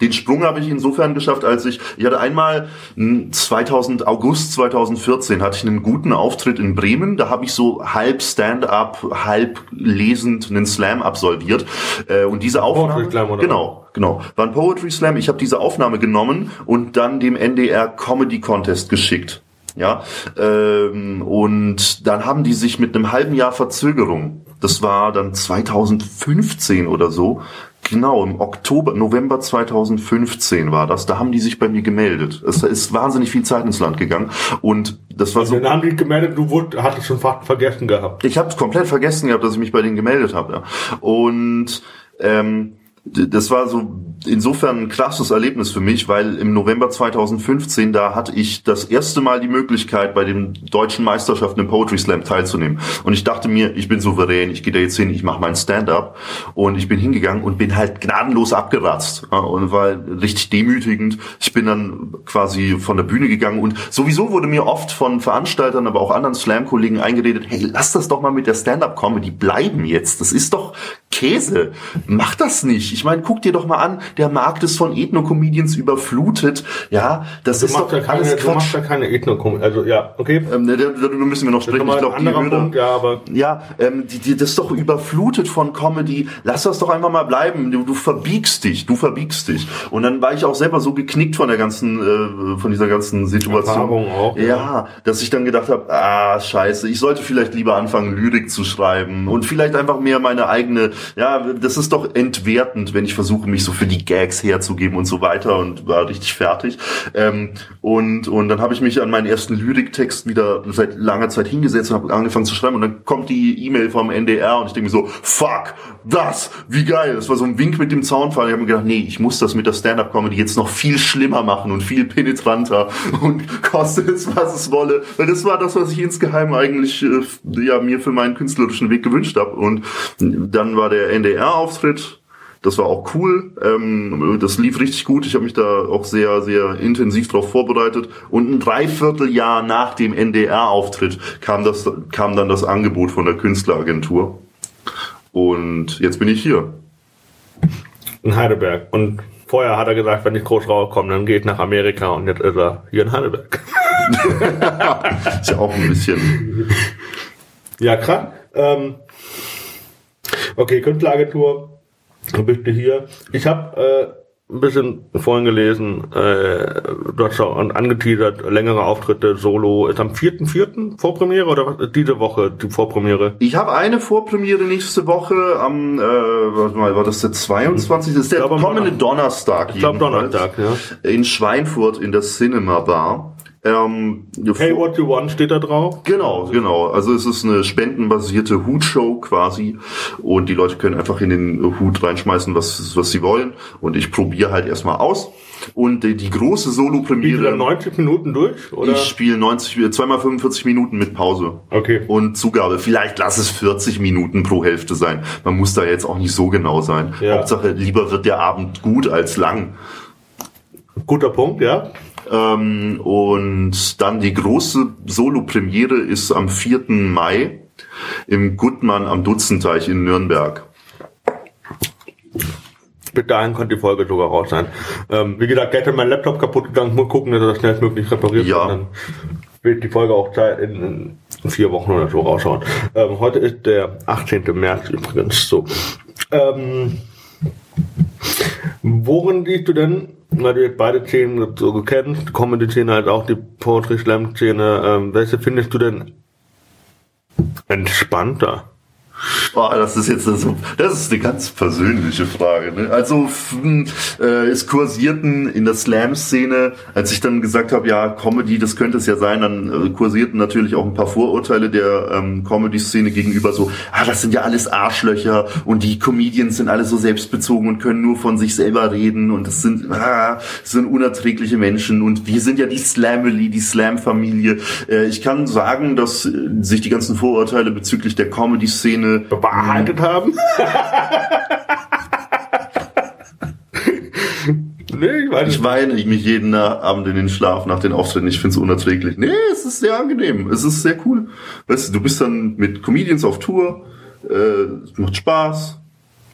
Speaker 2: den Sprung habe ich insofern geschafft, als ich, ich hatte einmal 2000, hm, August 2014 hatte ich einen guten Auftritt in Bremen. Da habe ich so halb Stand-up, halb lesend einen Slam absolviert. Äh, und diese Aufnahme, Poetry Slam, oder? genau, genau, war ein Poetry Slam. Ich habe diese Aufnahme genommen und dann dem NDR Comedy Contest geschickt. Ja, ähm, und dann haben die sich mit einem halben Jahr Verzögerung, das war dann 2015 oder so, Genau, im Oktober, November 2015 war das. Da haben die sich bei mir gemeldet. Es ist wahnsinnig viel Zeit ins Land gegangen. Und das war
Speaker 1: also
Speaker 2: so.
Speaker 1: Dann haben die gemeldet, du wurd, hattest schon fast vergessen gehabt.
Speaker 2: Ich habe komplett vergessen gehabt, dass ich mich bei denen gemeldet habe. Ja. Und ähm, das war so insofern ein krasses Erlebnis für mich, weil im November 2015, da hatte ich das erste Mal die Möglichkeit, bei den deutschen Meisterschaften im Poetry Slam teilzunehmen. Und ich dachte mir, ich bin souverän, ich gehe da jetzt hin, ich mache meinen Stand-up. Und ich bin hingegangen und bin halt gnadenlos abgeratzt. Und war richtig demütigend. Ich bin dann quasi von der Bühne gegangen und sowieso wurde mir oft von Veranstaltern, aber auch anderen Slam-Kollegen eingeredet, hey, lass das doch mal mit der Stand-up-Comedy bleiben jetzt. Das ist doch Käse. Mach das nicht. Ich meine, guck dir doch mal an, der Markt ist von Ethno-Comedians überflutet. Ja, das
Speaker 1: du
Speaker 2: ist doch
Speaker 1: ja keine,
Speaker 2: alles
Speaker 1: Du
Speaker 2: Quatsch.
Speaker 1: machst ja keine Ethno-Comedy. Also, ja, okay.
Speaker 2: Ähm, ne, darüber müssen wir noch sprechen. Ich glaube, die Hörer,
Speaker 1: Punkt, ja, aber-
Speaker 2: ja, ähm, die, die, das ist doch überflutet von Comedy. Lass das doch einfach mal bleiben. Du, du verbiegst dich, du verbiegst dich. Und dann war ich auch selber so geknickt von der ganzen, äh, von dieser ganzen Situation.
Speaker 1: Erfahrung auch,
Speaker 2: Ja,
Speaker 1: ja.
Speaker 2: dass ich dann gedacht habe, ah, scheiße, ich sollte vielleicht lieber anfangen, Lyrik zu schreiben und vielleicht einfach mehr meine eigene, ja, das ist doch entwertend, wenn ich versuche, mich so für die Gags herzugeben und so weiter und war richtig fertig. Ähm, und, und dann habe ich mich an meinen ersten Lyriktext wieder seit langer Zeit hingesetzt und habe angefangen zu schreiben und dann kommt die E-Mail vom NDR und ich denke mir so, fuck, das, wie geil. Das war so ein Wink mit dem Zaunfall. Ich habe mir gedacht, nee, ich muss das mit der Stand-Up-Comedy jetzt noch viel schlimmer machen und viel penetranter und kostet es, was es wolle. Weil das war das, was ich insgeheim eigentlich äh, ja, mir für meinen künstlerischen Weg gewünscht habe. Und dann war der NDR-Auftritt. Das war auch cool. Ähm, das lief richtig gut. Ich habe mich da auch sehr, sehr intensiv darauf vorbereitet. Und ein Dreivierteljahr nach dem NDR-Auftritt kam, das, kam dann das Angebot von der Künstleragentur. Und jetzt bin ich hier.
Speaker 1: In Heidelberg. Und vorher hat er gesagt, wenn ich groß rauskomme, dann gehe ich nach Amerika und jetzt ist er hier in Heidelberg.
Speaker 2: Ist ja auch ein bisschen.
Speaker 1: Ja, krass. Ähm, okay, Künstleragentur. Bist du hier. Ich habe äh, ein bisschen vorhin gelesen, äh, du hast schon angeteasert, längere Auftritte, Solo. Ist am 4.4. Vorpremiere oder was? Diese Woche die Vorpremiere?
Speaker 2: Ich habe eine Vorpremiere nächste Woche am, äh, warte mal, war das der 22? Das ist der
Speaker 1: glaube, am
Speaker 2: kommende
Speaker 1: Donner-
Speaker 2: Donnerstag.
Speaker 1: Ich glaube. Donnerstag, ja.
Speaker 2: In Schweinfurt in der Cinema Bar. Ähm,
Speaker 1: Hey, what you want steht da drauf.
Speaker 2: Genau, genau. Also es ist eine spendenbasierte Hutshow quasi und die Leute können einfach in den Hut reinschmeißen, was, was sie wollen und ich probiere halt erstmal aus. Und die, die große Solo-Premiere,
Speaker 1: 90 Minuten durch? Oder?
Speaker 2: ich spiele 90, zweimal 45 Minuten mit Pause.
Speaker 1: Okay.
Speaker 2: Und Zugabe, vielleicht lass es 40 Minuten pro Hälfte sein. Man muss da jetzt auch nicht so genau sein.
Speaker 1: Ja.
Speaker 2: Hauptsache, lieber wird der Abend gut als lang.
Speaker 1: Guter Punkt, ja.
Speaker 2: Ähm, und dann die große Solo-Premiere ist am 4. Mai im Gutmann am Dutzenteich in Nürnberg.
Speaker 1: Bis dahin könnte die Folge sogar raus sein. Ähm, wie gesagt, gestern mein Laptop kaputt gegangen. Muss gucken, dass er das schnellstmöglich repariert
Speaker 2: Ja.
Speaker 1: wird. Dann wird die Folge auch in, in vier Wochen oder so rausschauen. Ähm, heute ist der 18. März übrigens. So. Ähm, worin siehst du denn, du jetzt beide Szenen so kennst, die Comedy-Szene als auch die Poetry-Slam-Szene, ähm, welche findest du denn entspannter?
Speaker 2: Boah, das ist jetzt so, das ist eine ganz persönliche Frage. Ne? Also f- m, äh, es kursierten in der Slam-Szene, als ich dann gesagt habe, ja Comedy, das könnte es ja sein, dann äh, kursierten natürlich auch ein paar Vorurteile der ähm, Comedy-Szene gegenüber so, ah, das sind ja alles Arschlöcher und die Comedians sind alle so selbstbezogen und können nur von sich selber reden und das sind, ah, das sind unerträgliche Menschen und wir sind ja die Slamily, die Slam-Familie. Äh, ich kann sagen, dass äh, sich die ganzen Vorurteile bezüglich der Comedy-Szene
Speaker 1: bewahrheitet haben? nee, ich weiß
Speaker 2: Ich weine mich jeden Abend in den Schlaf nach den Auftritten. Ich finde es unerträglich. Nee, es ist sehr angenehm. Es ist sehr cool. Weißt du, du bist dann mit Comedians auf Tour. Äh, es macht Spaß.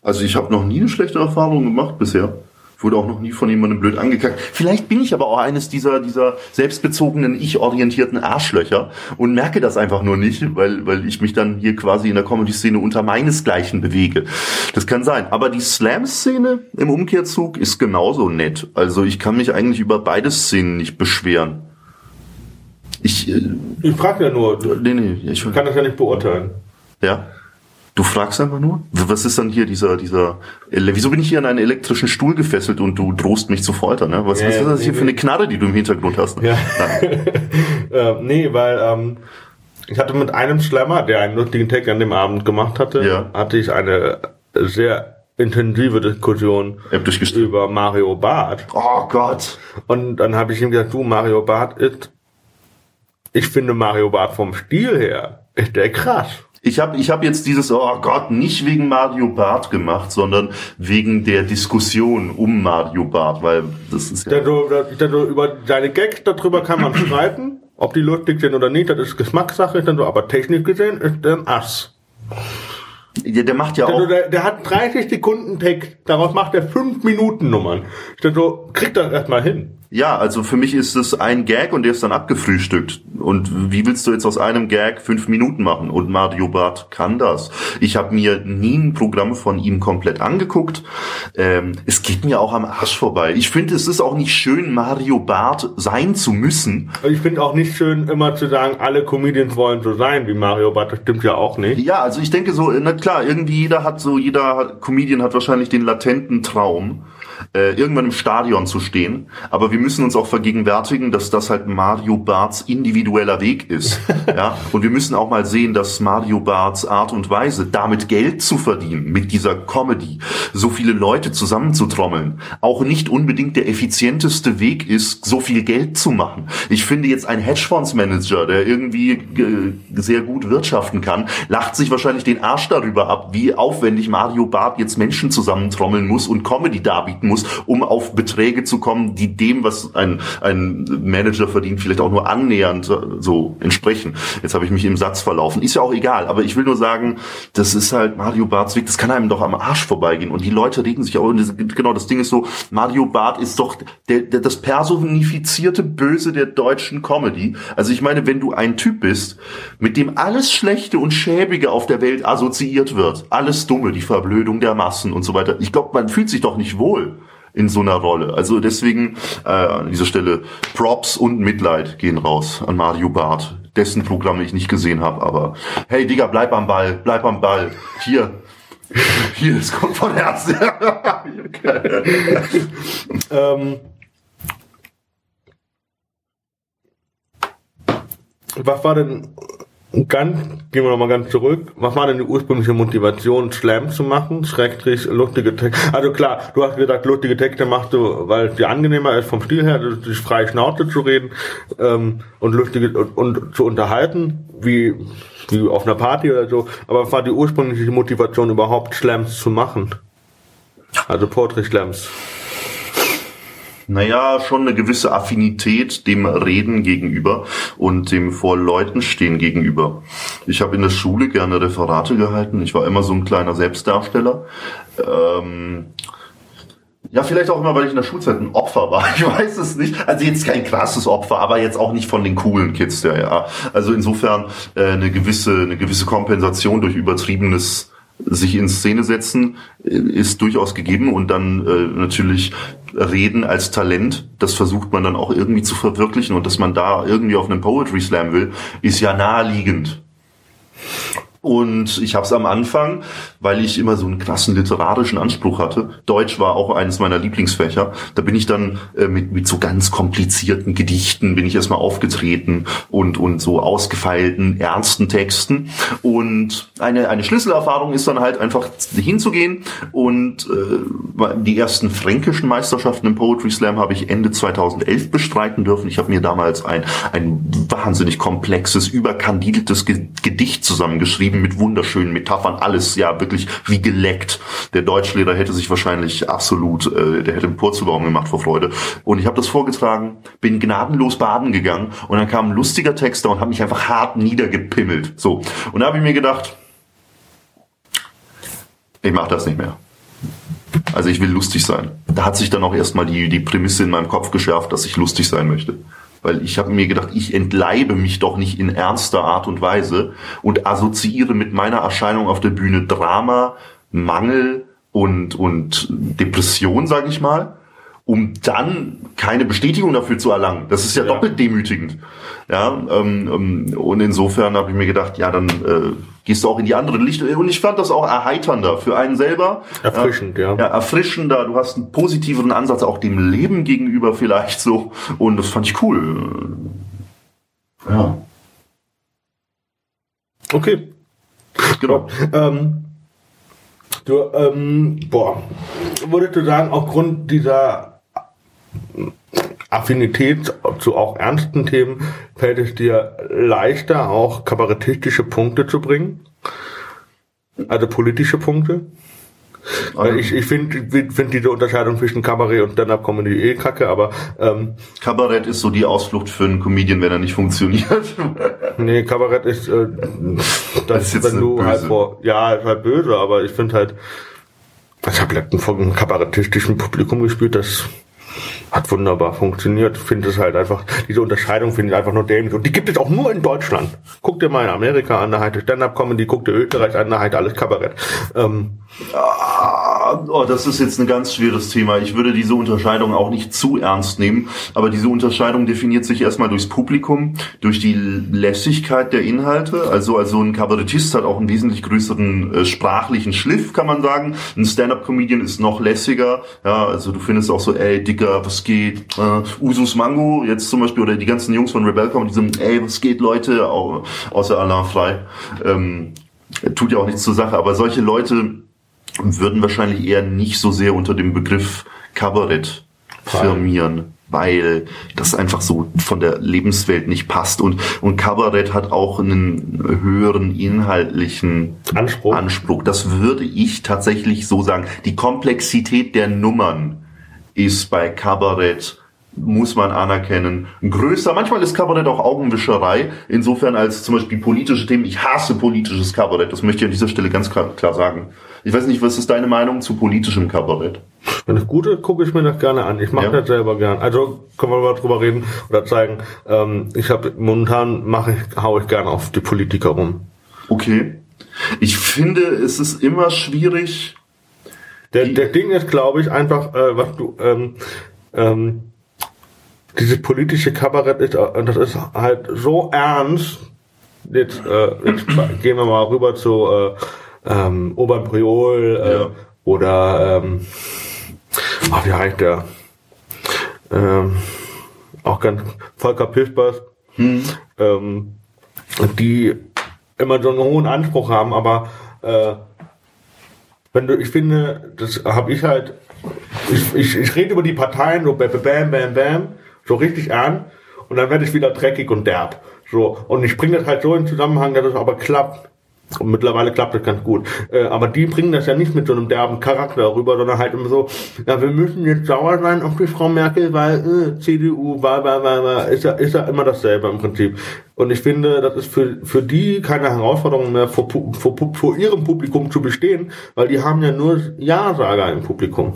Speaker 2: Also ich habe noch nie eine schlechte Erfahrung gemacht bisher. Ich wurde auch noch nie von jemandem blöd angekackt. Vielleicht bin ich aber auch eines dieser, dieser selbstbezogenen, ich-orientierten Arschlöcher und merke das einfach nur nicht, weil, weil ich mich dann hier quasi in der Comedy-Szene unter meinesgleichen bewege. Das kann sein. Aber die Slam-Szene im Umkehrzug ist genauso nett. Also ich kann mich eigentlich über beide Szenen nicht beschweren. Ich, äh,
Speaker 1: Ich frage ja nur,
Speaker 2: nee, nee, ich,
Speaker 1: kann das ja nicht beurteilen.
Speaker 2: ja. Du fragst einfach nur? Was ist dann hier dieser, dieser, wieso bin ich hier an einen elektrischen Stuhl gefesselt und du drohst mich zu foltern, ne? Was,
Speaker 1: Ja,
Speaker 2: was ist das
Speaker 1: nee,
Speaker 2: hier für eine Knarre, die du im Hintergrund hast? Ne?
Speaker 1: Ja. äh, nee, weil ähm, ich hatte mit einem Schlemmer, der einen lustigen Tag an dem Abend gemacht hatte,
Speaker 2: Ja.
Speaker 1: hatte ich eine sehr intensive Diskussion über Mario Barth.
Speaker 2: Oh Gott.
Speaker 1: Und dann habe ich ihm gesagt, du, Mario Barth ist, ich finde Mario Barth vom Stil her, ist der krass.
Speaker 2: Ich habe ich hab jetzt dieses, oh Gott, nicht wegen Mario Bart gemacht, sondern wegen der Diskussion um Mario Bart, weil das ist
Speaker 1: ja... Du, du, über deine Gags, darüber kann man streiten, ob die lustig sind oder nicht, das ist Geschmackssache, ist dann so, aber technisch gesehen ist der ein Ass.
Speaker 2: Ja, der macht ja auch.
Speaker 1: Der, der, hat 30 Sekunden Text, daraus macht er 5 Minuten Nummern. Ich so, kriegt das erstmal hin.
Speaker 2: Ja, also für mich ist es ein Gag und der ist dann abgefrühstückt. Und wie willst du jetzt aus einem Gag fünf Minuten machen? Und Mario Barth kann das. Ich habe mir nie ein Programm von ihm komplett angeguckt. Ähm, es geht mir auch am Arsch vorbei. Ich finde, es ist auch nicht schön, Mario Barth sein zu müssen.
Speaker 1: Ich finde auch nicht schön, immer zu sagen, alle Comedians wollen so sein wie Mario Barth. Das stimmt ja auch nicht.
Speaker 2: Ja, also ich denke so, na klar, irgendwie jeder hat so, jeder Comedian hat wahrscheinlich den latenten Traum äh, irgendwann im Stadion zu stehen. Aber wir müssen uns auch vergegenwärtigen, dass das halt Mario Barts individueller Weg ist. ja? Und wir müssen auch mal sehen, dass Mario Barts Art und Weise, damit Geld zu verdienen, mit dieser Comedy, so viele Leute zusammenzutrommeln, auch nicht unbedingt der effizienteste Weg ist, so viel Geld zu machen. Ich finde jetzt ein Hedgefondsmanager, der irgendwie äh, sehr gut wirtschaften kann, lacht sich wahrscheinlich den Arsch darüber ab, wie aufwendig Mario Bart jetzt Menschen zusammentrommeln muss und Comedy darbieten muss, um auf Beträge zu kommen, die dem, was ein, ein Manager verdient, vielleicht auch nur annähernd so entsprechen. Jetzt habe ich mich im Satz verlaufen. Ist ja auch egal, aber ich will nur sagen, das ist halt Mario Barts Weg, das kann einem doch am Arsch vorbeigehen. Und die Leute regen sich auch, genau, das Ding ist so, Mario Bart ist doch der, der, das personifizierte Böse der deutschen Comedy. Also ich meine, wenn du ein Typ bist, mit dem alles Schlechte und Schäbige auf der Welt assoziiert wird, alles Dumme, die Verblödung der Massen und so weiter, ich glaube, man fühlt sich doch nicht wohl in so einer Rolle. Also deswegen äh, an dieser Stelle Props und Mitleid gehen raus an Mario Barth, dessen Programm ich nicht gesehen habe. Aber hey Digga, bleib am Ball, bleib am Ball. Hier, hier, es kommt von Herzen.
Speaker 1: ähm, was war denn Ganz, gehen wir nochmal ganz zurück. Was war denn die ursprüngliche Motivation, Slam zu machen? Schrägstrich, lustige Texte. Also klar, du hast gesagt, lustige Texte machst du, weil es dir angenehmer ist vom Stil her, dich frei Schnauze zu reden ähm, und lustige und, und zu unterhalten, wie, wie auf einer Party oder so. Aber was war die ursprüngliche Motivation, überhaupt Slams zu machen? Also Poetry Slams
Speaker 2: naja, schon eine gewisse Affinität dem Reden gegenüber und dem vor Leuten stehen gegenüber. Ich habe in der Schule gerne Referate gehalten. Ich war immer so ein kleiner Selbstdarsteller. Ähm, ja, vielleicht auch immer, weil ich in der Schulzeit ein Opfer war. Ich weiß es nicht. Also jetzt kein krasses Opfer, aber jetzt auch nicht von den coolen Kids, ja, ja. Also insofern äh, eine gewisse, eine gewisse Kompensation durch übertriebenes sich in Szene setzen äh, ist durchaus gegeben und dann äh, natürlich Reden als Talent, das versucht man dann auch irgendwie zu verwirklichen und dass man da irgendwie auf einen Poetry Slam will, ist ja naheliegend. Und ich habe es am Anfang, weil ich immer so einen krassen literarischen Anspruch hatte. Deutsch war auch eines meiner Lieblingsfächer. Da bin ich dann äh, mit, mit so ganz komplizierten Gedichten bin ich erstmal aufgetreten und, und so ausgefeilten, ernsten Texten. Und eine, eine Schlüsselerfahrung ist dann halt einfach hinzugehen und äh, die ersten fränkischen Meisterschaften im Poetry Slam habe ich Ende 2011 bestreiten dürfen. Ich habe mir damals ein, ein wahnsinnig komplexes, überkandideltes Gedicht zusammengeschrieben geschrieben mit wunderschönen Metaphern, alles ja wirklich wie geleckt. Der Deutschlehrer hätte sich wahrscheinlich absolut, äh, der hätte einen Purzelbaum gemacht vor Freude. Und ich habe das vorgetragen, bin gnadenlos baden gegangen und dann kam ein lustiger Texter und hat mich einfach hart niedergepimmelt. So. Und da habe ich mir gedacht, ich mache das nicht mehr. Also ich will lustig sein. Da hat sich dann auch erstmal die, die Prämisse in meinem Kopf geschärft, dass ich lustig sein möchte weil ich habe mir gedacht, ich entleibe mich doch nicht in ernster Art und Weise und assoziiere mit meiner Erscheinung auf der Bühne Drama, Mangel und, und Depression, sage ich mal, um dann keine Bestätigung dafür zu erlangen. Das ist ja, ja. doppelt demütigend. Ja, ähm, ähm, und insofern habe ich mir gedacht, ja, dann äh, gehst du auch in die andere Licht. Und ich fand das auch erheiternder für einen selber.
Speaker 1: Erfrischend, ja.
Speaker 2: ja. Erfrischender. Du hast einen positiveren Ansatz auch dem Leben gegenüber vielleicht so. Und das fand ich cool. Ja.
Speaker 1: Okay. Genau. Ähm, Du, ähm, boah, würdest du sagen, aufgrund dieser Affinität zu auch ernsten Themen fällt es dir leichter, auch kabarettistische Punkte zu bringen? Also politische Punkte? Weil ich, ich finde find diese Unterscheidung zwischen Kabarett und Stand-Up-Comedy eh kacke, aber ähm,
Speaker 2: Kabarett ist so die Ausflucht für einen Comedian, wenn er nicht funktioniert.
Speaker 1: nee, Kabarett ist äh, das, das ist wenn du böse. halt vor ja, ist halt böse, aber ich finde halt ich habe letztens vor einem kabarettistischen Publikum gespielt, das hat wunderbar funktioniert. Finde es halt einfach, diese Unterscheidung finde ich einfach nur dämlich. Und die gibt es auch nur in Deutschland. Guck dir mal in Amerika an, da halt Stand-Up-Comedy, guck dir Österreich an, da halt alles Kabarett. Ähm,
Speaker 2: ah, oh, das ist jetzt ein ganz schweres Thema. Ich würde diese Unterscheidung auch nicht zu ernst nehmen. Aber diese Unterscheidung definiert sich erstmal durchs Publikum, durch die Lässigkeit der Inhalte. Also, also ein Kabarettist hat auch einen wesentlich größeren äh, sprachlichen Schliff, kann man sagen. Ein Stand-Up-Comedian ist noch lässiger. Ja, also du findest auch so, ey, Dicker, was geht? Äh, Usus Mango, jetzt zum Beispiel, oder die ganzen Jungs von Rebel kommen, die sind, ey, was geht, Leute, außer Alain Frei. Ähm, tut ja auch nichts zur Sache, aber solche Leute würden wahrscheinlich eher nicht so sehr unter dem Begriff Kabarett firmieren, weil das einfach so von der Lebenswelt nicht passt und und Kabarett hat auch einen höheren inhaltlichen Anspruch. Anspruch. Das würde ich tatsächlich so sagen. Die Komplexität der Nummern ist bei Kabarett muss man anerkennen, größer. Manchmal ist Kabarett auch Augenwischerei. Insofern als zum Beispiel politische Themen. Ich hasse politisches Kabarett. Das möchte ich an dieser Stelle ganz klar, klar sagen. Ich weiß nicht, was ist deine Meinung zu politischem Kabarett?
Speaker 1: Wenn es gut ist, gucke ich mir das gerne an. Ich mache ja. das selber gern. Also können wir mal drüber reden oder zeigen. Ähm, ich habe momentan mache ich, hau ich gerne auf die Politiker rum.
Speaker 2: Okay. Ich finde, es ist immer schwierig,
Speaker 1: der, der Ding ist, glaube ich, einfach, äh, was du, ähm, ähm, dieses politische Kabarett ist, äh, das ist halt so ernst. Jetzt, äh, jetzt gehen wir mal rüber zu äh, ähm, Obern Priol äh, ja. oder ähm, ach, wie heißt der? Ähm, auch ganz Volker Pispers, hm. ähm, die immer so einen hohen Anspruch haben, aber äh, wenn du, ich finde, das habe ich halt, ich, ich, ich rede über die Parteien so bam, bam, bam, bam, so richtig an und dann werde ich wieder dreckig und derb. So, und ich bringe das halt so in Zusammenhang, dass es aber klappt. Und mittlerweile klappt das ganz gut. Äh, aber die bringen das ja nicht mit so einem derben Charakter rüber, sondern halt immer so, ja, wir müssen jetzt sauer sein auf die Frau Merkel, weil äh, CDU, war, war, war, war, ist ja, ist ja immer dasselbe im Prinzip. Und ich finde, das ist für, für die keine Herausforderung mehr, vor, vor, vor ihrem Publikum zu bestehen, weil die haben ja nur Ja-Sager im Publikum.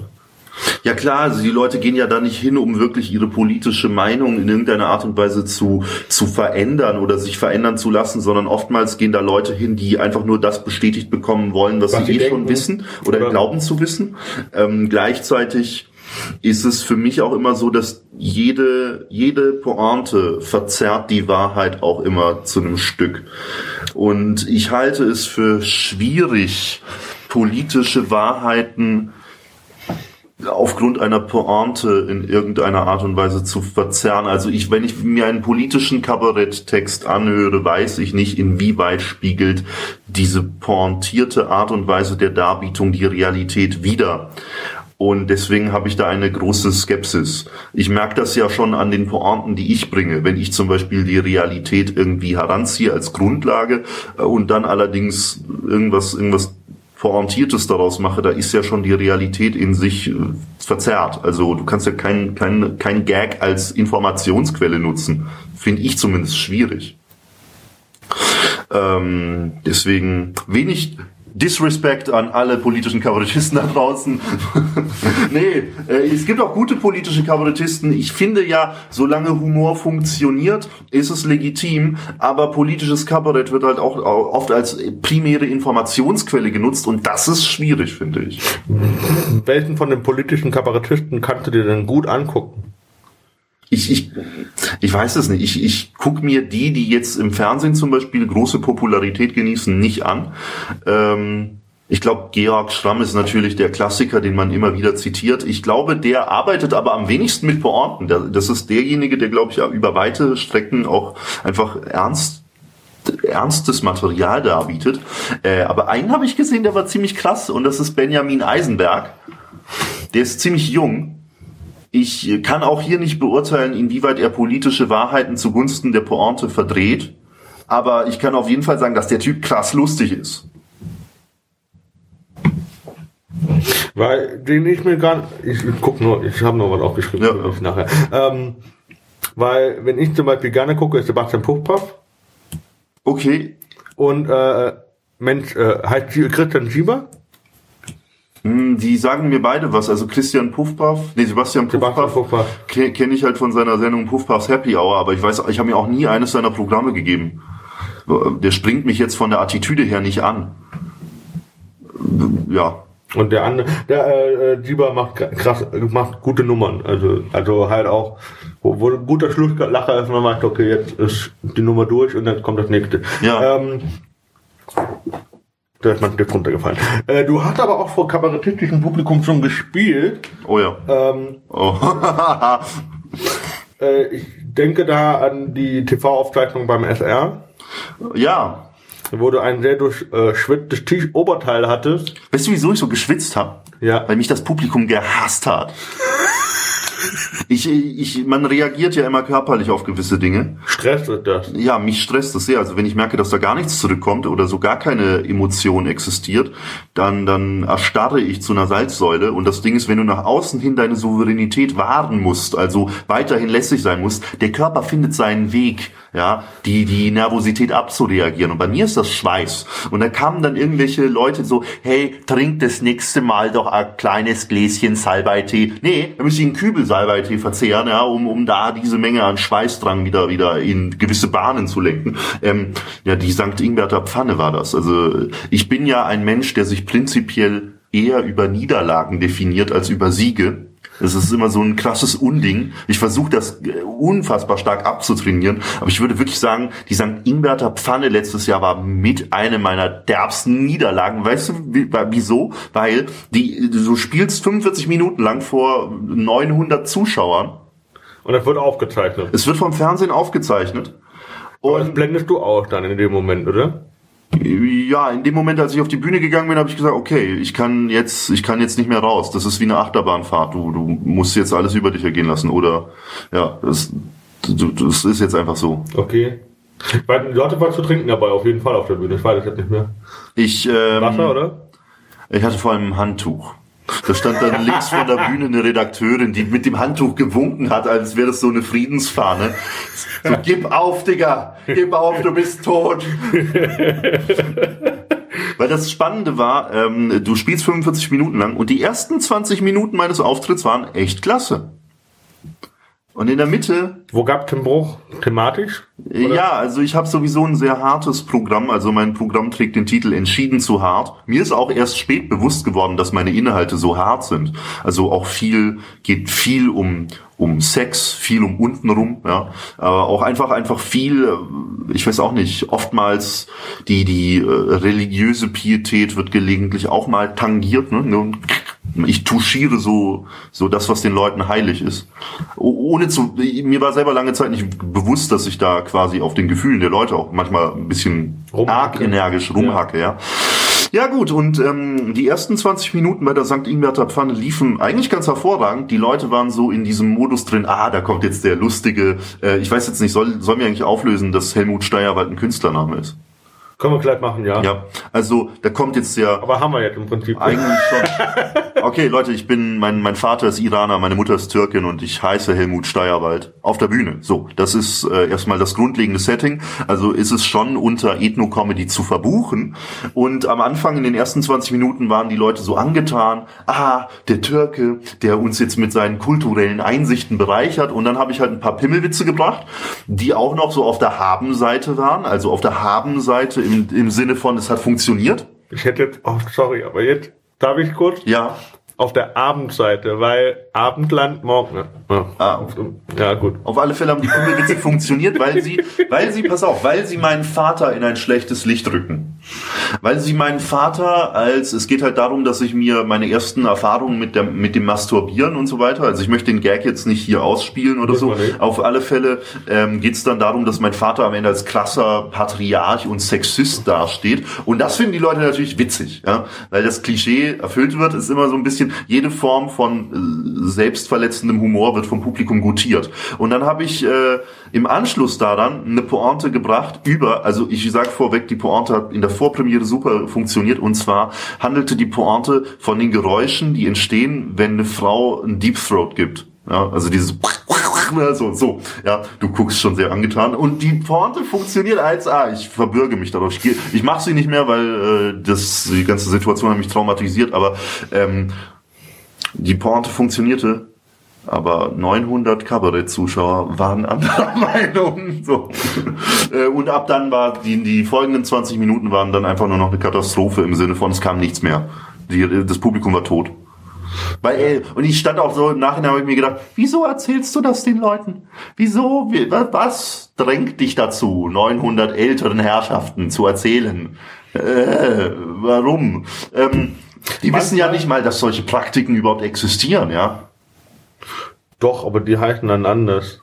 Speaker 2: Ja klar, also die Leute gehen ja da nicht hin, um wirklich ihre politische Meinung in irgendeiner Art und Weise zu, zu verändern oder sich verändern zu lassen, sondern oftmals gehen da Leute hin, die einfach nur das bestätigt bekommen wollen, was, was sie eh denken, schon wissen oder, oder, glauben zu wissen. Ähm, gleichzeitig ist es für mich auch immer so, dass jede, jede Pointe verzerrt die Wahrheit auch immer zu einem Stück. Und ich halte es für schwierig, politische Wahrheiten aufgrund einer Pointe in irgendeiner Art und Weise zu verzerren. Also ich, wenn ich mir einen politischen Kabaretttext anhöre, weiß ich nicht, inwieweit spiegelt diese pointierte Art und Weise der Darbietung die Realität wider. Und deswegen habe ich da eine große Skepsis. Ich merke das ja schon an den Pointen, die ich bringe. Wenn ich zum Beispiel die Realität irgendwie heranziehe als Grundlage äh, und dann allerdings irgendwas, irgendwas Pointiertes daraus mache, da ist ja schon die Realität in sich äh, verzerrt. Also du kannst ja kein, kein, kein Gag als Informationsquelle nutzen. Finde ich zumindest schwierig. Ähm, deswegen wenig Disrespect an alle politischen Kabarettisten da draußen. nee, äh, es gibt auch gute politische Kabarettisten. Ich finde ja, solange Humor funktioniert, ist es legitim, aber politisches Kabarett wird halt auch oft als primäre Informationsquelle genutzt und das ist schwierig, finde ich.
Speaker 1: Welchen von den politischen Kabarettisten kannst du dir denn gut angucken?
Speaker 2: Ich, ich, ich weiß es nicht. Ich, ich gucke mir die, die jetzt im Fernsehen zum Beispiel große Popularität genießen, nicht an. Ähm, ich glaube, Georg Schramm ist natürlich der Klassiker, den man immer wieder zitiert. Ich glaube, der arbeitet aber am wenigsten mit Pointen. Das ist derjenige, der, glaube ich, über weite Strecken auch einfach ernst ernstes Material darbietet. Äh, aber einen habe ich gesehen, der war ziemlich krass und das ist Benjamin Eisenberg. Der ist ziemlich jung. Ich kann auch hier nicht beurteilen, inwieweit er politische Wahrheiten zugunsten der Pointe verdreht. Aber ich kann auf jeden Fall sagen, dass der Typ krass lustig ist.
Speaker 1: Weil den ich mir gar ich, ich guck nur, ich habe noch was aufgeschrieben, ja. ich nachher. Ähm, weil wenn ich zum Beispiel gerne gucke, ist Sebastian Puffpaff.
Speaker 2: Okay.
Speaker 1: Und äh, Mensch, äh, heißt Christian Schieber?
Speaker 2: Hm, die sagen mir beide was. Also Christian Puffpaff, nee, Sebastian Puffpaff, Puffpaff. kenne ich halt von seiner Sendung Puffpaffs Happy Hour, aber ich weiß, ich habe mir auch nie eines seiner Programme gegeben. Der springt mich jetzt von der Attitüde her nicht an. Ja,
Speaker 1: und der andere, der äh, Jiba macht krass, macht gute Nummern. Also, also halt auch, wo, wo ein guter Schlusslacher ist, man macht, okay, jetzt ist die Nummer durch und dann kommt das nächste.
Speaker 2: Ja. Ähm,
Speaker 1: da ist mein Stift runtergefallen. Äh, du hast aber auch vor kabarettistischem Publikum schon gespielt.
Speaker 2: Oh ja.
Speaker 1: Ähm,
Speaker 2: oh.
Speaker 1: äh, ich denke da an die TV-Aufzeichnung beim SR.
Speaker 2: Ja,
Speaker 1: wo du ein sehr durchschwitztes äh, Oberteil hattest.
Speaker 2: Weißt du, wieso ich so geschwitzt habe?
Speaker 1: Ja.
Speaker 2: Weil mich das Publikum gehasst hat. Ich, ich, man reagiert ja immer körperlich auf gewisse Dinge.
Speaker 1: Stresst das?
Speaker 2: Ja, mich stresst das sehr. Also wenn ich merke, dass da gar nichts zurückkommt oder so gar keine Emotion existiert, dann, dann erstarre ich zu einer Salzsäule. Und das Ding ist, wenn du nach außen hin deine Souveränität wahren musst, also weiterhin lässig sein musst, der Körper findet seinen Weg ja, die, die Nervosität abzureagieren. Und bei mir ist das Schweiß. Und da kamen dann irgendwelche Leute so, hey, trink das nächste Mal doch ein kleines Gläschen Salbeitee. Nee, da müsste ich einen Kübel Salbeitee verzehren, ja, um, um da diese Menge an Schweißdrang wieder, wieder in gewisse Bahnen zu lenken. Ähm, ja, die St. Ingberter Pfanne war das. Also ich bin ja ein Mensch, der sich prinzipiell eher über Niederlagen definiert als über Siege. Es ist immer so ein krasses Unding. Ich versuche das äh, unfassbar stark abzutrainieren, aber ich würde wirklich sagen, die St. Ingberter Pfanne letztes Jahr war mit einer meiner derbsten Niederlagen. Weißt du wieso? Weil die, du spielst 45 Minuten lang vor 900 Zuschauern.
Speaker 1: Und das wird aufgezeichnet.
Speaker 2: Es wird vom Fernsehen aufgezeichnet.
Speaker 1: Und aber das blendest du auch dann in dem Moment, oder?
Speaker 2: Ja, in dem Moment, als ich auf die Bühne gegangen bin, habe ich gesagt, okay, ich kann jetzt, ich kann jetzt nicht mehr raus. Das ist wie eine Achterbahnfahrt. Du, du musst jetzt alles über dich ergehen lassen. Oder ja, das, das ist jetzt einfach so.
Speaker 1: Okay. Weil du hattest was zu trinken dabei, auf jeden Fall auf der Bühne. Ich weiß jetzt nicht mehr.
Speaker 2: Ich, ähm,
Speaker 1: Wasser, oder?
Speaker 2: Ich hatte vor allem ein Handtuch. Da stand dann links vor der Bühne eine Redakteurin, die mit dem Handtuch gewunken hat, als wäre das so eine Friedensfahne. So, gib auf, Digga, gib auf, du bist tot. Weil das Spannende war, ähm, du spielst 45 Minuten lang und die ersten 20 Minuten meines Auftritts waren echt klasse. Und in der Mitte.
Speaker 1: Wo gab den Bruch? Thematisch?
Speaker 2: Oder? Ja, also ich habe sowieso ein sehr hartes Programm. Also mein Programm trägt den Titel Entschieden zu hart. Mir ist auch erst spät bewusst geworden, dass meine Inhalte so hart sind. Also auch viel, geht viel um, um Sex, viel um untenrum, ja. Aber auch einfach, einfach viel, ich weiß auch nicht, oftmals die, die äh, religiöse Pietät wird gelegentlich auch mal tangiert, ne? ich touchiere so, so das, was den Leuten heilig ist. Ohne zu, mir war selber lange Zeit nicht bewusst, dass ich da quasi auf den Gefühlen der Leute auch manchmal ein bisschen arg energisch rumhacke, ja. Ja gut, und ähm, die ersten 20 Minuten bei der St. Ingberter Pfanne liefen eigentlich ganz hervorragend. Die Leute waren so in diesem Modus drin, ah, da kommt jetzt der lustige, äh, ich weiß jetzt nicht, soll, soll mir eigentlich auflösen, dass Helmut Steierwald ein Künstlername ist?
Speaker 1: Können wir gleich machen, ja.
Speaker 2: Ja, also da kommt jetzt ja.
Speaker 1: Aber haben wir jetzt im Prinzip.
Speaker 2: Eigentlich schon. Okay, Leute, ich bin, mein, mein Vater ist Iraner, meine Mutter ist Türkin und ich heiße Helmut Steierwald auf der Bühne. So, das ist äh, erstmal das grundlegende Setting. Also ist es schon unter Ethno-Comedy zu verbuchen. Und am Anfang in den ersten 20 Minuten waren die Leute so angetan, ah, der Türke, der uns jetzt mit seinen kulturellen Einsichten bereichert. Und dann habe ich halt ein paar Pimmelwitze gebracht, die auch noch so auf der Haben-Seite waren, also auf der Haben-Seite im, im Sinne von, es hat funktioniert?
Speaker 1: Ich hätte jetzt, oh, sorry, aber jetzt darf ich kurz?
Speaker 2: Ja.
Speaker 1: Auf der Abendseite, weil Abendland morgen.
Speaker 2: Ja. Ah, ja, gut. Auf alle Fälle haben die Kugelwitze funktioniert, weil sie, weil sie, pass auf, weil sie meinen Vater in ein schlechtes Licht rücken. Weil sie meinen Vater als, es geht halt darum, dass ich mir meine ersten Erfahrungen mit, der, mit dem Masturbieren und so weiter, also ich möchte den Gag jetzt nicht hier ausspielen oder so. Auf alle Fälle ähm, geht es dann darum, dass mein Vater am Ende als krasser Patriarch und Sexist dasteht. Und das finden die Leute natürlich witzig, ja? weil das Klischee erfüllt wird, ist immer so ein bisschen, jede Form von äh, selbstverletzendem Humor wird vom Publikum gutiert. Und dann habe ich äh, im Anschluss daran eine Pointe gebracht über, also ich sage vorweg, die Pointe hat in der Vorpremiere super funktioniert und zwar handelte die Pointe von den Geräuschen, die entstehen, wenn eine Frau ein Deep Throat gibt. Ja, also dieses so, so, ja, du guckst schon sehr angetan. Und die Pointe funktioniert 1A. Ich verbürge mich darauf. Ich, ich mache sie nicht mehr, weil äh, das die ganze Situation hat mich traumatisiert, aber ähm, die Pointe funktionierte aber 900 Kabarett-Zuschauer waren anderer Meinung. So. Äh, und ab dann war die, die folgenden 20 Minuten waren dann einfach nur noch eine Katastrophe im Sinne von es kam nichts mehr. Die, das Publikum war tot. Weil, ey, und ich stand auch so im Nachhinein habe ich mir gedacht, wieso erzählst du das den Leuten? Wieso, was drängt dich dazu, 900 älteren Herrschaften zu erzählen? Äh, warum? Ähm, die wissen ja nicht mal, dass solche Praktiken überhaupt existieren, ja.
Speaker 1: Doch, aber die heißen dann anders.